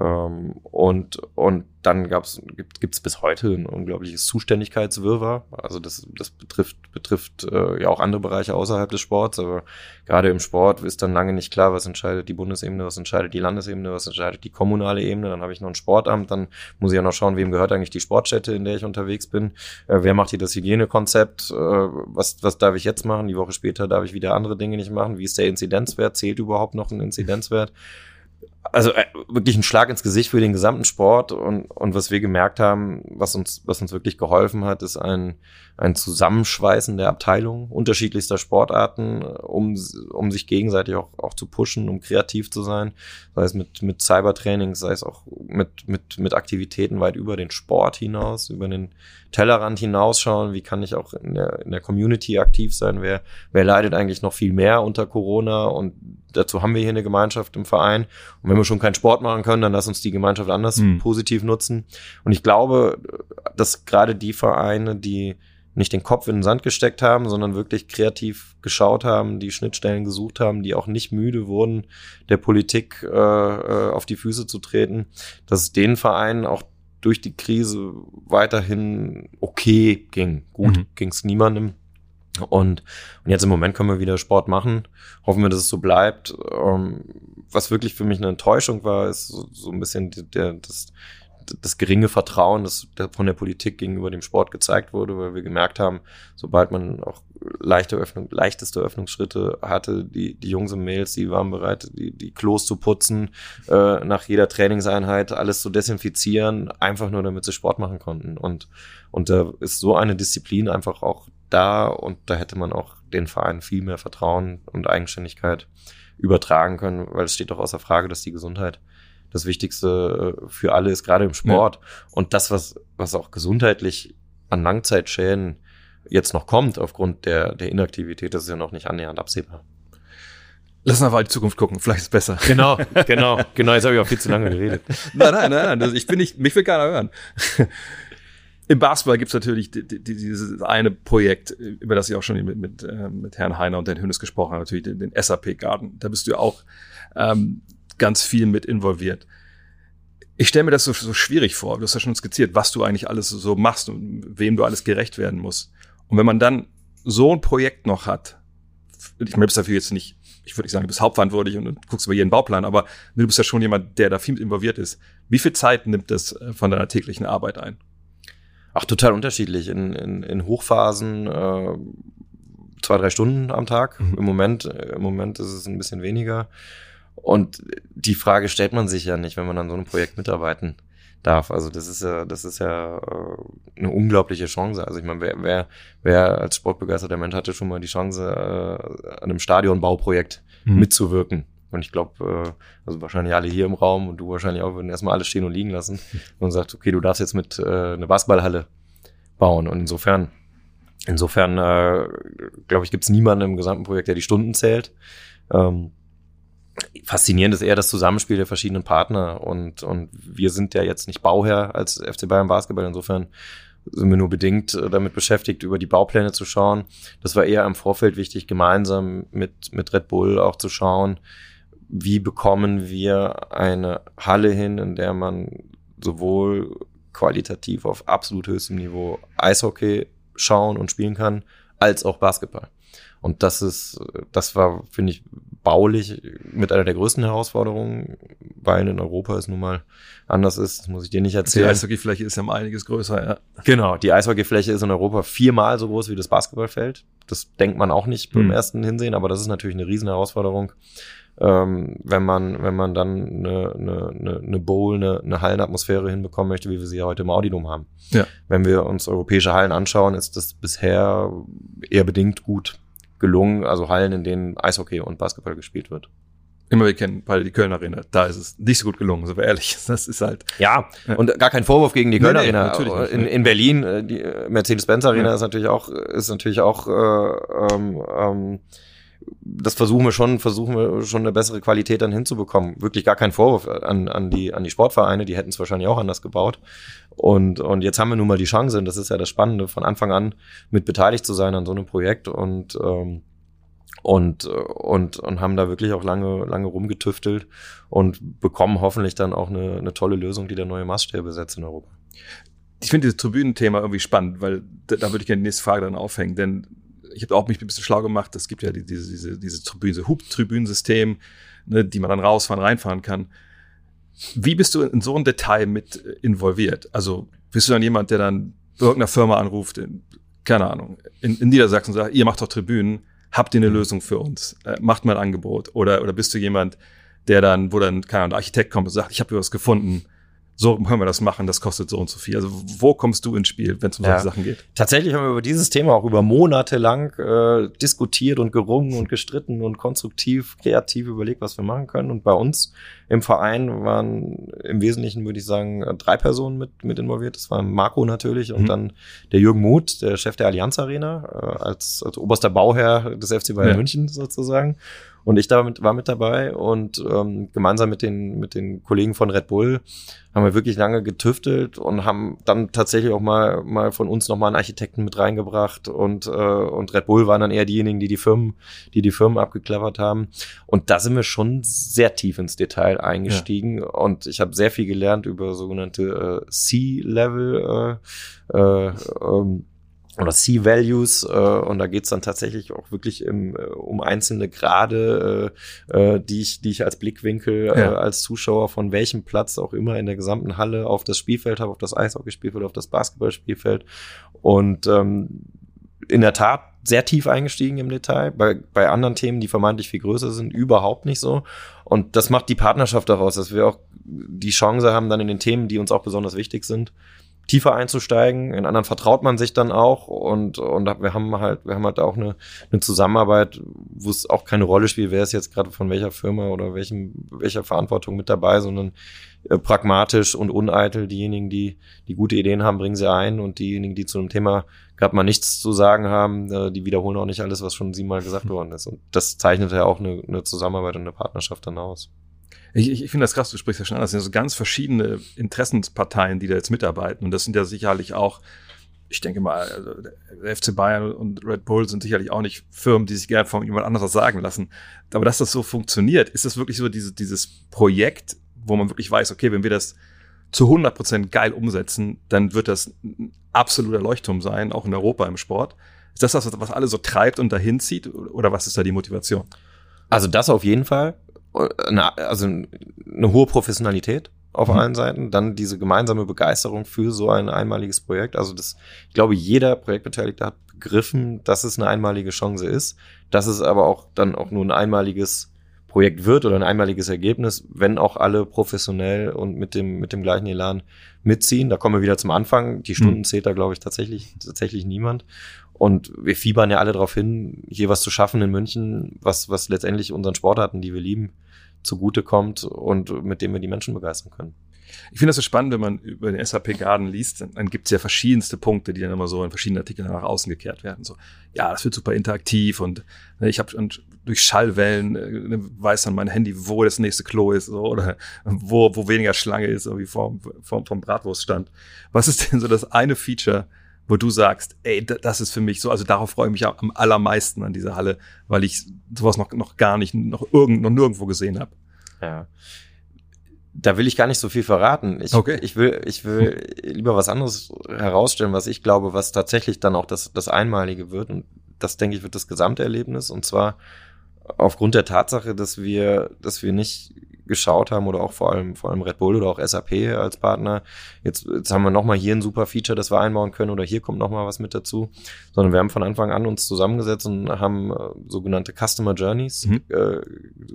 E: und, und dann gab's, gibt gibt's bis heute ein unglaubliches Zuständigkeitswirrwarr. Also das, das betrifft, betrifft äh, ja auch andere Bereiche außerhalb des Sports, aber gerade im Sport ist dann lange nicht klar, was entscheidet die Bundesebene, was entscheidet die Landesebene, was entscheidet die kommunale Ebene. Dann habe ich noch ein Sportamt, dann muss ich ja noch schauen, wem gehört eigentlich die Sportstätte, in der ich unterwegs bin. Äh, wer macht hier das Hygienekonzept? Äh, was, was darf ich jetzt machen? Die Woche später darf ich wieder andere Dinge nicht machen. Wie ist der Inzidenzwert? Zählt überhaupt noch ein Inzidenzwert? Also äh, wirklich ein Schlag ins Gesicht für den gesamten Sport und, und was wir gemerkt haben, was uns, was uns wirklich geholfen hat, ist ein, ein Zusammenschweißen der Abteilungen unterschiedlichster Sportarten, um, um sich gegenseitig auch, auch zu pushen, um kreativ zu sein, sei es mit, mit Cybertraining, sei es auch mit, mit, mit Aktivitäten weit über den Sport hinaus, über den Tellerrand hinausschauen, wie kann ich auch in der, in der Community aktiv sein, wer, wer leidet eigentlich noch viel mehr unter Corona? Und dazu haben wir hier eine Gemeinschaft im Verein. und wenn wir schon keinen Sport machen können, dann lass uns die Gemeinschaft anders
C: Hm.
E: positiv nutzen und ich glaube, dass gerade die Vereine, die nicht den Kopf in den Sand gesteckt haben, sondern wirklich kreativ geschaut haben, die Schnittstellen gesucht haben, die auch nicht müde wurden, der Politik äh, äh, auf die Füße zu treten, dass es den Vereinen auch durch die Krise weiterhin okay ging. Gut
C: Mhm.
E: ging es niemandem. Und, und jetzt im Moment können wir wieder Sport machen. Hoffen wir, dass es so bleibt. Ähm, was wirklich für mich eine Enttäuschung war, ist so, so ein bisschen der, das, das geringe Vertrauen, das von der Politik gegenüber dem Sport gezeigt wurde, weil wir gemerkt haben, sobald man auch leichte Öffnung, leichteste Öffnungsschritte hatte, die, die Jungs und Mädels, die waren bereit, die, die Klos zu putzen, äh, nach jeder Trainingseinheit alles zu desinfizieren, einfach nur damit sie Sport machen konnten. Und, und da ist so eine Disziplin einfach auch da und da hätte man auch den Vereinen viel mehr Vertrauen und Eigenständigkeit übertragen können, weil es steht doch außer Frage, dass die Gesundheit das Wichtigste äh, für alle ist, gerade im Sport. Und das, was, was auch gesundheitlich an Langzeitschäden jetzt noch kommt, aufgrund der, der Inaktivität, das ist ja noch nicht annähernd absehbar.
C: Lass uns mal in die Zukunft gucken, vielleicht ist es besser.
E: Genau, genau, genau. Jetzt habe ich auch viel zu lange geredet.
C: nein, nein, nein, nein, ich bin nicht, mich will keiner hören. Im Basketball gibt's natürlich die, die, dieses eine Projekt, über das ich auch schon mit, mit, äh, mit Herrn Heiner und Herrn Hönes gesprochen habe, natürlich den, den SAP Garden. Da bist du auch ähm, ganz viel mit involviert. Ich stelle mir das so, so schwierig vor, du hast ja schon skizziert, was du eigentlich alles so machst und wem du alles gerecht werden musst. Und wenn man dann so ein Projekt noch hat, ich meine, du bist dafür jetzt nicht, ich würde nicht sagen, du bist hauptverantwortlich und, und guckst über jeden Bauplan, aber du bist ja schon jemand, der da viel mit involviert ist. Wie viel Zeit nimmt das äh, von deiner täglichen Arbeit ein?
E: Ach, total unterschiedlich. In, in, in Hochphasen äh, zwei, drei Stunden am Tag.
C: Mhm.
E: Im Moment, äh, im Moment ist es ein bisschen weniger. Und die Frage stellt man sich ja nicht, wenn man an so einem Projekt mitarbeiten darf. Also das ist ja, das ist ja äh, eine unglaubliche Chance. Also ich meine, wer, wer, wer als sportbegeisterter Mensch hatte schon mal die Chance, äh, an einem Stadionbauprojekt
C: Mhm.
E: mitzuwirken. Und ich glaube, äh, also wahrscheinlich alle hier im Raum und du wahrscheinlich auch würden erstmal alles stehen und liegen lassen und sagt, okay, du darfst jetzt mit äh, eine Basketballhalle bauen. Und insofern, insofern, äh, glaube ich, gibt es niemanden im gesamten Projekt, der die Stunden zählt. Ähm, faszinierend ist eher das Zusammenspiel der verschiedenen Partner und, und wir sind ja jetzt nicht Bauherr als FC Bayern Basketball. Insofern sind wir nur bedingt äh, damit beschäftigt, über die Baupläne zu schauen. Das war eher im Vorfeld wichtig, gemeinsam mit, mit Red Bull auch zu schauen, wie bekommen wir eine Halle hin, in der man sowohl qualitativ auf absolut höchstem Niveau Eishockey schauen und spielen kann, als auch Basketball. Und das ist, das war, finde ich, baulich mit einer der größten Herausforderungen, weil in Europa es nun mal anders ist. Das muss ich dir nicht
C: Die
E: erzählen.
C: Eishockeyfläche ist ja um einiges größer, ja.
E: Genau, die Eishockeyfläche ist in Europa viermal so groß wie das Basketballfeld. Das denkt man auch nicht beim
C: Hm.
E: ersten Hinsehen, aber das ist natürlich eine riesen Herausforderung, ähm, wenn man wenn man dann eine, eine, eine, Bowl, eine, eine Hallenatmosphäre hinbekommen möchte, wie wir sie ja heute im Audidom haben.
C: Ja.
E: Wenn wir uns europäische Hallen anschauen, ist das bisher eher bedingt gut gelungen, also Hallen, in denen Eishockey und Basketball gespielt wird.
C: Immer wir kennen beide die Kölner Arena. Da ist es nicht so gut gelungen, sind wir ehrlich. Das ist halt.
E: Ja,
C: Ja.
E: und gar kein Vorwurf gegen die Kölner
C: nee,
E: Arena.
C: natürlich nicht,
E: in, in Berlin, äh, die äh, Mercedes-Benz Arena
C: Ja.
E: ist natürlich auch, ist natürlich auch, äh, ähm, ähm, das versuchen wir schon, versuchen wir schon eine bessere Qualität dann hinzubekommen. Wirklich gar kein Vorwurf an, an die, an die Sportvereine, die hätten es wahrscheinlich auch anders gebaut. Und, und jetzt haben wir nun mal die Chance, und das ist ja das Spannende, von Anfang an mit beteiligt zu sein an so einem Projekt und, ähm, und, und, und haben da wirklich auch lange, lange rumgetüftelt und bekommen hoffentlich dann auch eine, eine tolle Lösung, die da neue Maßstäbe setzt in Europa.
C: Ich finde dieses Tribünenthema irgendwie spannend, weil da, da würde ich gerne die nächste Frage dann aufhängen, denn ich habe auch mich ein bisschen schlau gemacht. Es gibt ja die, diese, diese, diese Tribüne, diese Hub-Tribünensystem, ne, die man dann rausfahren, reinfahren kann. Wie bist du in so ein Detail mit äh, involviert? Also bist du dann jemand, der dann irgendeiner Firma anruft, in, keine Ahnung, in, in Niedersachsen sagt, ihr macht doch Tribünen, habt ihr eine Lösung für uns? Äh, macht mal ein Angebot. Oder, oder bist du jemand, der dann, wo dann, keine Ahnung, der Architekt kommt und sagt, ich habe hier was gefunden, so können wir das machen, das kostet so und so viel. Also wo kommst du ins Spiel, wenn es um solche
E: Ja.
C: Sachen geht?
E: Tatsächlich haben wir über dieses Thema auch über Monate lang äh, diskutiert und gerungen und gestritten und konstruktiv, kreativ überlegt, was wir machen können. Und bei uns im Verein waren im Wesentlichen, würde ich sagen, drei Personen mit, mit involviert. Das war Marco natürlich und
C: Mhm.
E: dann der Jürgen Muth, der Chef der Allianz Arena, äh, als, als oberster Bauherr des FC Bayern
C: Ja.
E: München sozusagen. Und ich da mit, war mit dabei und ähm, gemeinsam mit den, mit den Kollegen von Red Bull haben wir wirklich lange getüftelt und haben dann tatsächlich auch mal, mal von uns nochmal einen Architekten mit reingebracht und, äh, und Red Bull waren dann eher diejenigen, die die Firmen, die die Firmen abgeklappert haben. Und da sind wir schon sehr tief ins Detail eingestiegen und ich habe sehr viel gelernt über sogenannte äh, C-Level äh, äh, ähm, oder C-Values äh, und da geht's dann tatsächlich auch wirklich im, äh, um einzelne Grade, äh, äh, die, ich, die ich als Blickwinkel äh,
C: Ja.
E: als Zuschauer von welchem Platz auch immer in der gesamten Halle auf das Spielfeld habe, auf das Eishockeyspielfeld, auf das Basketballspielfeld und ähm, in der Tat sehr tief eingestiegen im Detail. Bei, bei anderen Themen, die vermeintlich viel größer sind, überhaupt nicht so. Und das macht die Partnerschaft daraus, dass wir auch die Chance haben, dann in den Themen, die uns auch besonders wichtig sind, tiefer einzusteigen. In anderen vertraut man sich dann auch und, und wir haben halt, wir haben halt auch eine, eine Zusammenarbeit, wo es auch keine Rolle spielt, wer ist jetzt gerade von welcher Firma oder welchem, welcher Verantwortung mit dabei, sondern äh, pragmatisch und uneitel. Diejenigen, die, die gute Ideen haben, bringen sie ein und diejenigen, die zu einem Thema gerade mal nichts zu sagen haben, äh, die wiederholen auch nicht alles, was schon siebenmal gesagt worden ist. Und das zeichnet ja auch eine, eine Zusammenarbeit und eine Partnerschaft dann aus.
C: Ich, ich, ich finde das krass, du sprichst ja schon an, das sind so ganz verschiedene Interessensparteien, die da jetzt mitarbeiten. Und das sind ja sicherlich auch, ich denke mal, also FC Bayern und Red Bull sind sicherlich auch nicht Firmen, die sich gerne von jemand anderes sagen lassen. Aber dass das so funktioniert, ist das wirklich so diese, dieses Projekt, wo man wirklich weiß, okay, wenn wir das zu 100 Prozent geil umsetzen, dann wird das ein absoluter Leuchtturm sein, auch in Europa im Sport. Ist das das, was alle so treibt und dahin zieht? Oder was ist da die Motivation?
E: Also das auf jeden Fall. Eine, also eine hohe Professionalität auf
C: Mhm.
E: allen Seiten. Dann diese gemeinsame Begeisterung für so ein einmaliges Projekt. Also das, ich glaube, jeder Projektbeteiligte hat begriffen, dass es eine einmalige Chance ist, dass es aber auch dann auch nur ein einmaliges Projekt wird oder ein einmaliges Ergebnis, wenn auch alle professionell und mit dem, mit dem gleichen Elan mitziehen. Da kommen wir wieder zum Anfang. Die Stunden
C: Mhm.
E: zählt da, glaube ich, tatsächlich, tatsächlich niemand. Und wir fiebern ja alle darauf hin, hier was zu schaffen in München, was, was letztendlich unseren Sportarten, die wir lieben, zugutekommt und mit dem wir die Menschen begeistern können.
C: Ich finde das so spannend, wenn man über den SAP Garden liest, dann, dann gibt es ja verschiedenste Punkte, die dann immer so in verschiedenen Artikeln nach außen gekehrt werden. So, ja, das wird super interaktiv und ne, ich habe durch Schallwellen äh, weiß dann mein Handy, wo das nächste Klo ist so, oder wo, wo weniger Schlange ist, so wie vom, vom, vom Bratwurststand. Was ist denn so das eine Feature, wo du sagst, ey, da- das ist für mich so, also darauf freue ich mich am allermeisten an dieser Halle, weil ich sowas noch, noch gar nicht, noch irgend, noch nirgendwo gesehen habe.
E: Ja. Da will ich gar nicht so viel verraten. Ich,
C: Okay.
E: ich will, ich will lieber was anderes herausstellen, was ich glaube, was tatsächlich dann auch das, das Einmalige wird. Und das, denke ich, wird das Gesamterlebnis. Und zwar aufgrund der Tatsache, dass wir, dass wir nicht geschaut haben oder auch vor allem, vor allem Red Bull oder auch SAP als Partner. Jetzt, jetzt haben wir nochmal hier ein super Feature, das wir einbauen können oder hier kommt nochmal was mit dazu, sondern wir haben von Anfang an uns zusammengesetzt und haben äh, sogenannte Customer Journeys
C: Mhm.
E: äh,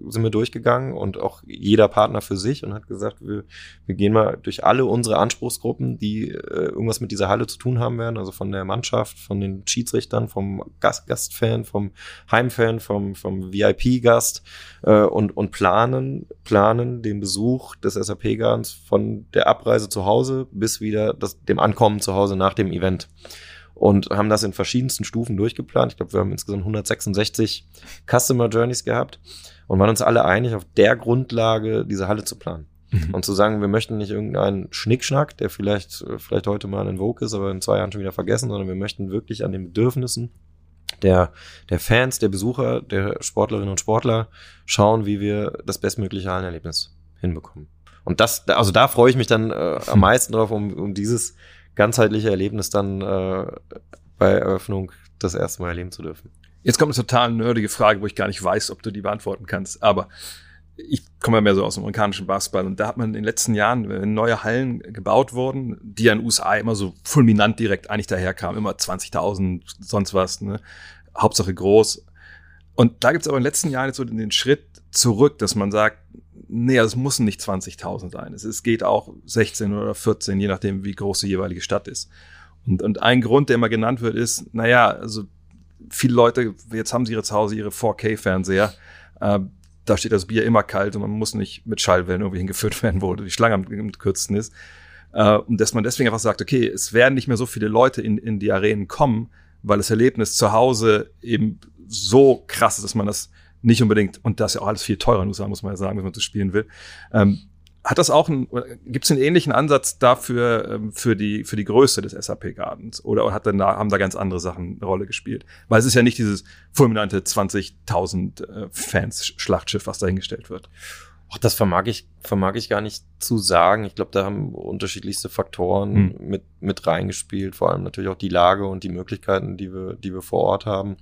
E: sind wir durchgegangen und auch jeder Partner für sich und hat gesagt, wir, wir gehen mal durch alle unsere Anspruchsgruppen, die äh, irgendwas mit dieser Halle zu tun haben werden, also von der Mannschaft, von den Schiedsrichtern, vom Gast, Gastfan, vom Heimfan, vom, vom VIP-Gast äh, und, und planen, planen den Besuch des SAP-Garns von der Abreise zu Hause bis wieder das, dem Ankommen zu Hause nach dem Event. Und haben das in verschiedensten Stufen durchgeplant. Ich glaube, wir haben insgesamt 166 Customer Journeys gehabt und waren uns alle einig, auf der Grundlage diese Halle zu planen.
C: Mhm.
E: Und zu sagen, wir möchten nicht irgendeinen Schnickschnack, der vielleicht, äh, vielleicht heute mal in Vogue ist, aber in zwei Jahren schon wieder vergessen, sondern wir möchten wirklich an den Bedürfnissen der, der Fans, der Besucher, der Sportlerinnen und Sportler schauen, wie wir das bestmögliche Hallenerlebnis hinbekommen. Und das, also da freue ich mich dann äh, am meisten drauf, um, um dieses ganzheitliche Erlebnis dann äh, bei Eröffnung das erste Mal erleben zu dürfen.
C: Jetzt kommt eine total nerdige Frage, wo ich gar nicht weiß, ob du die beantworten kannst. Aber ich komme ja mehr so aus dem amerikanischen Basketball und da hat man in den letzten Jahren, wenn neue Hallen gebaut wurden, die ja in den USA immer so fulminant direkt eigentlich daherkamen, immer 20.000, sonst was, ne? Hauptsache groß. Und da gibt es aber in den letzten Jahren jetzt so den Schritt zurück, dass man sagt, nee, es müssen nicht 20.000 sein. Es, geht auch 16 oder 14, je nachdem, wie groß die jeweilige Stadt ist. Und, und ein Grund, der immer genannt wird, ist, naja, also viele Leute, jetzt haben sie ihre zu Hause ihre 4K-Fernseher, äh, da steht das Bier immer kalt und man muss nicht mit Schallwellen irgendwie hingeführt werden, wo die Schlange am, am kürzesten ist. Äh, und dass man deswegen einfach sagt, okay, es werden nicht mehr so viele Leute in, in die Arenen kommen, weil das Erlebnis zu Hause eben so krass ist, dass man das nicht unbedingt, und das ist ja auch alles viel teurer muss man ja sagen, wenn man das spielen will. Ähm, hat das auch einen, gibt es einen ähnlichen Ansatz dafür ähm, für die für die Größe des SAP Gardens oder hat dann da haben da ganz andere Sachen eine Rolle gespielt? Weil es ist ja nicht dieses fulminante 20.000 äh, Fans Schlachtschiff, was dahingestellt wird.
E: Ach, das vermag ich, vermag ich gar nicht zu sagen. Ich glaube, da haben unterschiedlichste Faktoren
C: Hm.
E: mit, mit reingespielt. Vor allem natürlich auch die Lage und die Möglichkeiten, die wir, die wir vor Ort haben.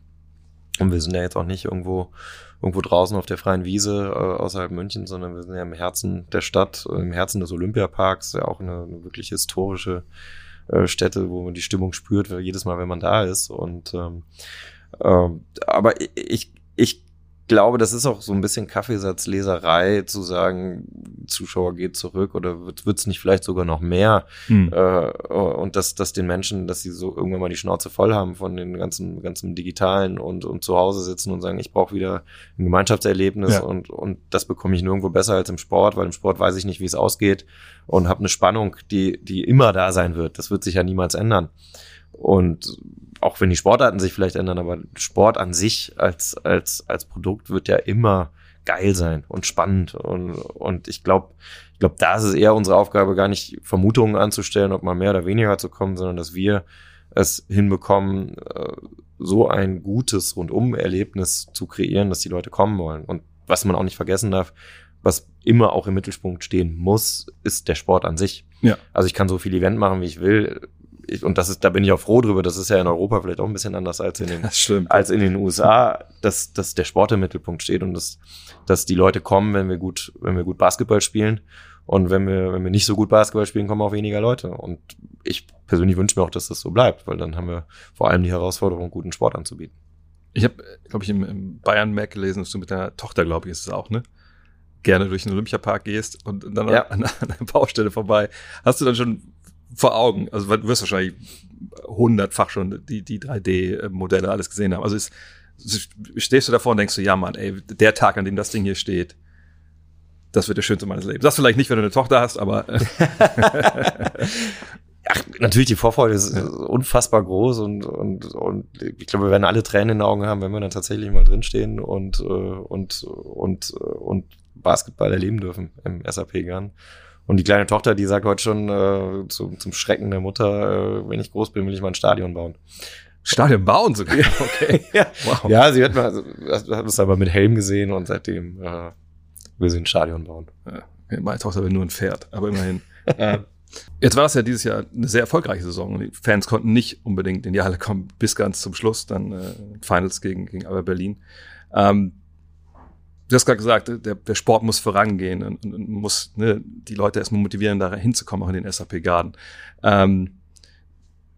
E: Und wir sind ja jetzt auch nicht irgendwo, irgendwo draußen auf der freien Wiese äh, außerhalb München, sondern wir sind ja im Herzen der Stadt, äh, im Herzen des Olympiaparks, ja auch eine, eine wirklich historische äh, Stätte, wo man die Stimmung spürt, jedes Mal, wenn man da ist. Und ähm, ähm, aber ich, ich glaube, das ist auch so ein bisschen Kaffeesatzleserei, zu sagen, Zuschauer geht zurück oder wird es nicht vielleicht sogar noch mehr
C: Hm.
E: äh, und dass, dass den Menschen, dass sie so irgendwann mal die Schnauze voll haben von den ganzen, ganzen Digitalen und, und zu Hause sitzen und sagen, ich brauche wieder ein Gemeinschaftserlebnis
C: Ja.
E: und, und das bekomme ich nirgendwo besser als im Sport, weil im Sport weiß ich nicht, wie es ausgeht und habe eine Spannung, die, die immer da sein wird. Das wird sich ja niemals ändern. Und auch wenn die Sportarten sich vielleicht ändern, aber Sport an sich als, als, als Produkt wird ja immer geil sein und spannend. Und, und ich glaube, ich glaube, da ist es eher unsere Aufgabe, gar nicht Vermutungen anzustellen, ob mal mehr oder weniger zu kommen, sondern dass wir es hinbekommen, äh, so ein gutes Rundum-Erlebnis zu kreieren, dass die Leute kommen wollen. Und was man auch nicht vergessen darf, was immer auch im Mittelpunkt stehen muss, ist der Sport an sich.
C: Ja.
E: Also ich kann so viel Event machen, wie ich will. Ich, und das ist, da bin ich auch froh drüber. Das ist ja in Europa vielleicht auch ein bisschen anders als in den als in den USA, dass, dass der Sport im Mittelpunkt steht und dass, dass die Leute kommen, wenn wir gut, wenn wir gut Basketball spielen. Und wenn wir, wenn wir nicht so gut Basketball spielen, kommen auch weniger Leute. Und ich persönlich wünsche mir auch, dass das so bleibt, weil dann haben wir vor allem die Herausforderung, guten Sport anzubieten.
C: Ich habe, glaube ich, im, im Bayern Mac gelesen, dass du mit deiner Tochter, glaube ich, ist es auch, ne? Gerne durch den Olympiapark gehst und dann
E: Ja.
C: an, an der Baustelle vorbei. Hast du dann schon vor Augen, also du wirst wahrscheinlich hundertfach schon die, die 3D-Modelle alles gesehen haben. Also ist, stehst du davor und denkst du, ja Mann, ey, der Tag, an dem das Ding hier steht, das wird der schönste meines Lebens. Das vielleicht nicht, wenn du eine Tochter hast, aber äh,
E: Ach, natürlich, die Vorfreude ist unfassbar groß und, und, und ich glaube, wir werden alle Tränen in den Augen haben, wenn wir dann tatsächlich mal drinstehen und, äh, und, und, und Basketball erleben dürfen im SAP-Garn. Und die kleine Tochter, die sagt heute schon äh, zum, zum Schrecken der Mutter, äh, wenn ich groß bin, will ich mal ein Stadion bauen.
C: Stadion bauen sogar. Okay.
E: ja.
C: Wow.
E: ja, sie hat mal, also, hat es aber mit Helm gesehen und seitdem äh, will sie ein Stadion bauen.
C: Meine Tochter will nur ein Pferd, aber immerhin. jetzt war das ja dieses Jahr eine sehr erfolgreiche Saison. Die Fans konnten nicht unbedingt in die Halle kommen bis ganz zum Schluss, dann äh, Finals gegen, gegen Aber Berlin. Ähm, du hast gerade gesagt, der, der Sport muss vorangehen und, und, muss ne, die Leute erstmal motivieren, da hinzukommen, auch in den SAP-Garden. Ähm,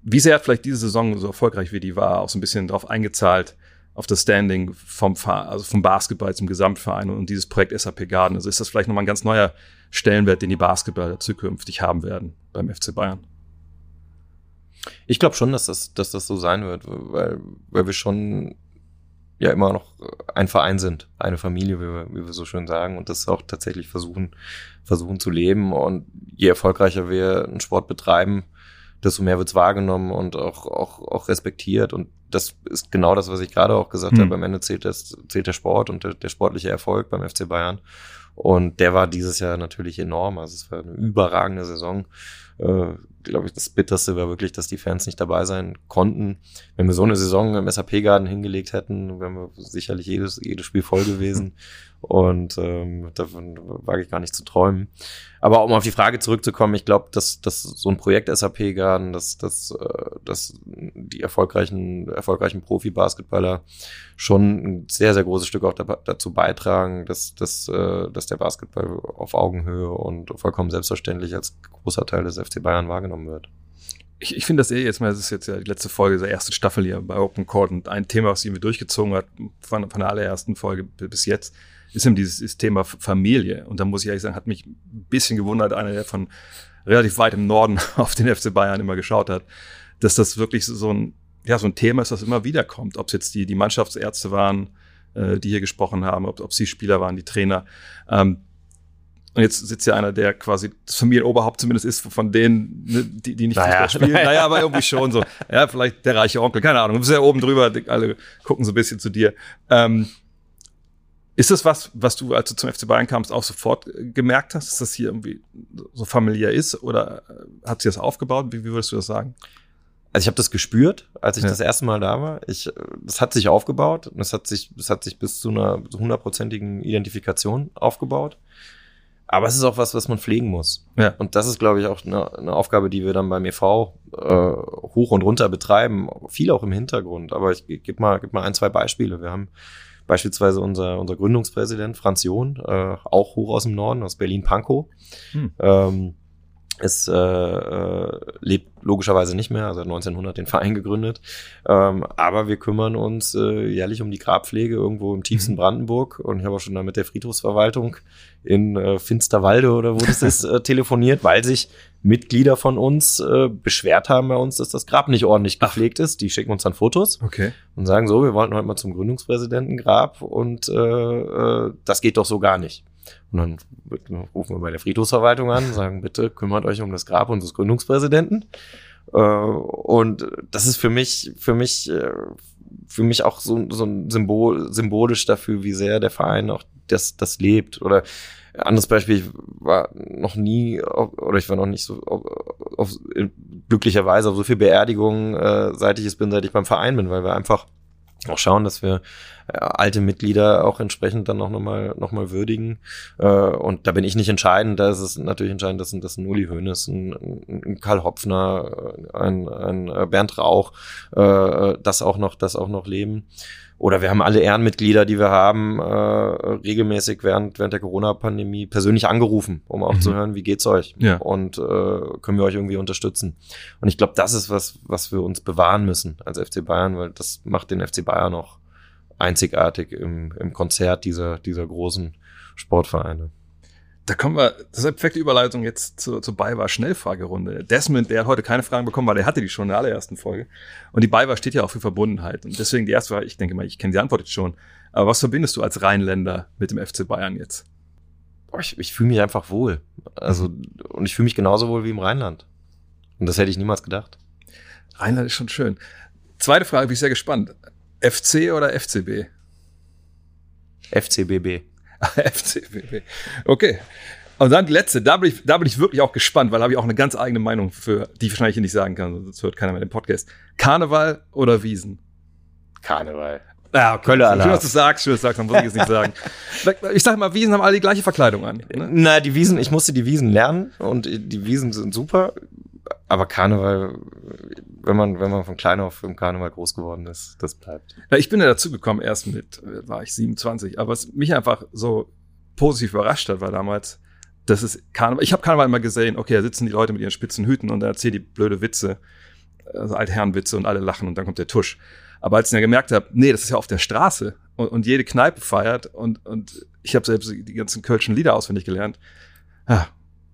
C: wie sehr hat vielleicht diese Saison, so erfolgreich wie die war, auch so ein bisschen darauf eingezahlt, auf das Standing vom, also vom Basketball zum Gesamtverein und dieses Projekt SAP Garden? Also ist das vielleicht nochmal ein ganz neuer Stellenwert, den die Basketballer zukünftig haben werden beim FC Bayern?
E: Ich glaube schon, dass das, dass das so sein wird, weil, weil wir schon ja immer noch ein Verein sind, eine Familie, wie wir, wie wir so schön sagen, und das auch tatsächlich versuchen, versuchen zu leben. Und je erfolgreicher wir einen Sport betreiben, desto mehr wird's wahrgenommen und auch, auch, auch respektiert. Und das ist genau das, was ich gerade auch gesagt
C: Hm.
E: habe. Am Ende zählt, das, zählt der Sport und der, der sportliche Erfolg beim FC Bayern. Und der war dieses Jahr natürlich enorm. Also es war eine überragende Saison. Äh, Glaube ich, das Bitterste war wirklich, dass die Fans nicht dabei sein konnten. Wenn wir so eine Saison im SAP-Garden hingelegt hätten, wären wir sicherlich jedes, jedes Spiel voll gewesen. Und ähm, davon wage ich gar nicht zu träumen. Aber um auf die Frage zurückzukommen, ich glaube, dass, dass so ein Projekt SAP-Garden, dass, dass, äh, dass die erfolgreichen, erfolgreichen Profi-Basketballer schon ein sehr, sehr großes Stück auch da, dazu beitragen, dass, dass, äh, dass der Basketball auf Augenhöhe und vollkommen selbstverständlich als großer Teil des FC Bayern wahrgenommen wird.
C: Ich, ich finde das eh jetzt mal, das ist jetzt ja die letzte Folge der ersten Staffel hier bei Open Court und ein Thema, was sie irgendwie durchgezogen hat von, von der allerersten Folge bis jetzt, ist eben dieses, dieses Thema Familie. Und da muss ich ehrlich sagen, hat mich ein bisschen gewundert, einer, der von relativ weit im Norden auf den FC Bayern immer geschaut hat, dass das wirklich so ein, ja, so ein Thema ist, das immer wieder kommt. Ob es jetzt die, die Mannschaftsärzte waren, äh, die hier gesprochen haben, ob, ob sie Spieler waren, die Trainer. Ähm, und jetzt sitzt ja einer, der quasi das Familienoberhaupt zumindest ist, von denen, ne, die, die nicht
E: Naja.
C: Fußball spielen. Naja, aber irgendwie schon so. Ja, vielleicht der reiche Onkel, keine Ahnung. Du bist ja oben drüber, alle gucken so ein bisschen zu dir. Ähm, ist das was, was du, als du zum FC Bayern kamst, auch sofort äh, gemerkt hast, dass das hier irgendwie so familiär ist? Oder äh, hat sie das aufgebaut? Wie, wie würdest du das sagen?
E: Also ich habe das gespürt, als ich
C: Ja.
E: das erste Mal da war. Ich, äh, das hat sich aufgebaut und es hat sich, es hat sich bis zu einer hundertprozentigen Identifikation aufgebaut. Aber es ist auch was, was man pflegen muss.
C: Ja.
E: Und das ist, glaube ich, auch eine, eine Aufgabe, die wir dann beim EV äh, hoch und runter betreiben. Viel auch im Hintergrund. Aber ich gebe mal, geb mal ein, zwei Beispiele. Wir haben beispielsweise unser, unser Gründungspräsident Franz John, äh, auch hoch aus dem Norden, aus Berlin-Pankow.
C: Hm.
E: Ähm, ist, äh, äh, lebt logischerweise nicht mehr, also hat 1900 den Verein gegründet. Ähm, aber wir kümmern uns äh, jährlich um die Grabpflege irgendwo im tiefsten Brandenburg. Und ich habe auch schon da mit der Friedhofsverwaltung in äh, Finsterwalde oder wo das ist, äh, telefoniert, weil sich Mitglieder von uns äh, beschwert haben bei uns, dass das Grab nicht ordentlich gepflegt ist. Die schicken uns dann Fotos
C: Okay.
E: und sagen so, wir wollten heute mal zum Gründungspräsidentengrab und äh, äh, das geht doch so gar nicht. Und dann rufen wir bei der Friedhofsverwaltung an, sagen, bitte kümmert euch um das Grab unseres Gründungspräsidenten. Äh, und das ist für mich, für mich, äh, für mich auch so, so ein Symbol, symbolisch dafür, wie sehr der Verein auch das, das lebt. Oder anderes Beispiel, ich war noch nie, oder ich war noch nicht so auf, auf, glücklicherweise auf so viel Beerdigungen, äh, seit ich es bin, seit ich beim Verein bin, weil wir einfach auch schauen, dass wir äh, alte Mitglieder auch entsprechend dann auch nochmal noch mal würdigen. Äh, und da bin ich nicht entscheidend. Da ist es natürlich entscheidend, dass dass ein Uli Hoeneß, ein, ein Karl Hopfner, ein, ein äh, Bernd Rauch äh, das auch noch, das auch noch leben. Oder wir haben alle Ehrenmitglieder, die wir haben, äh, regelmäßig während, während der Corona-Pandemie persönlich angerufen, um auch
C: Mhm.
E: zu hören, wie geht's euch?
C: Ja.
E: Und äh, können wir euch irgendwie unterstützen? Und ich glaube, das ist was, was wir uns bewahren müssen als FC Bayern, weil das macht den FC Bayern auch einzigartig im, im Konzert dieser, dieser großen Sportvereine.
C: Da kommen wir, das ist eine perfekte Überleitung jetzt zur, zur BayWa Schnellfragerunde. Desmond, der hat heute keine Fragen bekommen, weil er hatte die schon in der allerersten Folge. Und die BayWa steht ja auch für Verbundenheit. Und deswegen die erste Frage, ich denke mal, ich kenne die Antwort jetzt schon. Aber was verbindest du als Rheinländer mit dem FC Bayern jetzt?
E: Boah, ich ich fühle mich einfach wohl. Also, und ich fühle mich genauso wohl wie im Rheinland. Und das hätte ich niemals gedacht.
C: Rheinland ist schon schön. Zweite Frage, bin ich sehr gespannt. FC oder FCB?
E: FCBB.
C: FCB. Okay. Und dann die letzte, da bin ich, da bin ich wirklich auch gespannt, weil da habe ich auch eine ganz eigene Meinung für, die ich wahrscheinlich nicht sagen kann, sonst hört keiner mehr den Podcast. Karneval oder Wiesen?
E: Karneval.
C: Ja, okay.
E: Kölle
C: Schön, dass du sagst, schön, dass du sagst, dann muss ich es nicht sagen. Ich sag mal, Wiesen haben alle die gleiche Verkleidung an. Ne?
E: Na, die Wiesen, ich musste die Wiesen lernen und die Wiesen sind super. Aber Karneval, wenn man, wenn man von klein auf im Karneval groß geworden ist, das bleibt.
C: Ja, ich bin ja dazu gekommen, erst mit, äh, war ich 27. Aber was mich einfach so positiv überrascht hat, war damals, dass es Karneval, ich habe Karneval immer gesehen, okay, da sitzen die Leute mit ihren spitzen Hüten und dann erzählen die blöde Witze, also Altherrenwitze und alle lachen und dann kommt der Tusch. Aber als ich dann gemerkt habe, nee, das ist ja auf der Straße und, und jede Kneipe feiert und, und ich habe selbst die ganzen kölschen Lieder auswendig gelernt. Ah,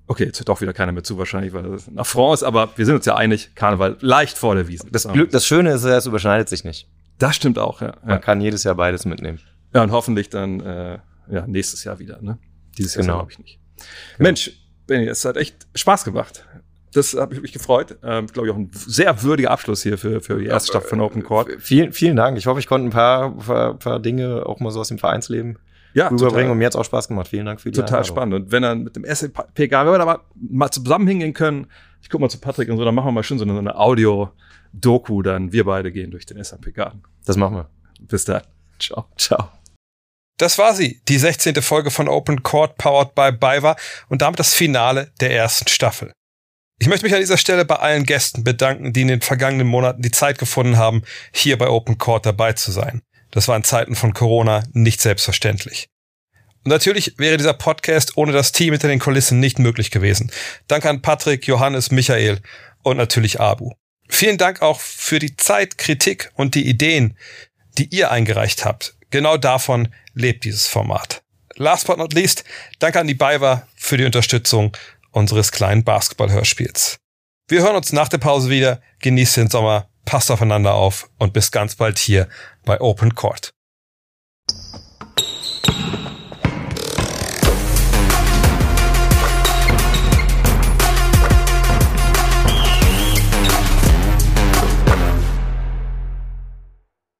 C: okay, jetzt hört doch wieder keiner mehr zu wahrscheinlich, weil das nach France, aber wir sind uns ja einig, Karneval leicht vor der Wiesen.
E: Das Glück, das Schöne ist, es überschneidet sich nicht.
C: das stimmt auch, ja.
E: Man
C: Ja,
E: kann jedes Jahr beides mitnehmen.
C: ja und hoffentlich dann äh, ja, nächstes Jahr wieder. Ne? Dieses Jahr
E: Genau.
C: glaube ich nicht. Mensch, Benny, es hat echt Spaß gemacht. Das hat mich gefreut. Ähm, glaube ich auch ein sehr würdiger Abschluss hier für, für die erste Staffel von Open Court.
E: Vielen, vielen Dank. Ich hoffe, ich konnte ein paar, paar, paar Dinge auch mal so aus dem Vereinsleben
C: Ja,
E: rüberbringen und mir hat's auch Spaß gemacht. Vielen Dank für die
C: total
E: Einladung.
C: spannend. Und wenn dann mit dem SPK, wenn wir da mal, mal zusammen hingehen können, ich guck mal zu Patrick und so, dann machen wir mal schon so eine, so eine Audio-Doku, dann wir beide gehen durch den SAPK.
E: Das machen wir.
C: Bis dann. Ciao.
E: Ciao.
A: Das war sie, die 16. Folge von Open Court powered by BayWa und damit das Finale der ersten Staffel. Ich möchte mich an dieser Stelle bei allen Gästen bedanken, die in den vergangenen Monaten die Zeit gefunden haben, hier bei Open Court dabei zu sein. Das war in Zeiten von Corona nicht selbstverständlich. Und natürlich wäre dieser Podcast ohne das Team hinter den Kulissen nicht möglich gewesen. Danke an Patrick, Johannes, Michael und natürlich Abu. Vielen Dank auch für die Zeit, Kritik und die Ideen, die ihr eingereicht habt. Genau davon lebt dieses Format. Last but not least, danke an die BayWa für die Unterstützung unseres kleinen Basketball-Hörspiels. Wir hören uns nach der Pause wieder. Genießt den Sommer, passt aufeinander auf und bis ganz bald hier by open court.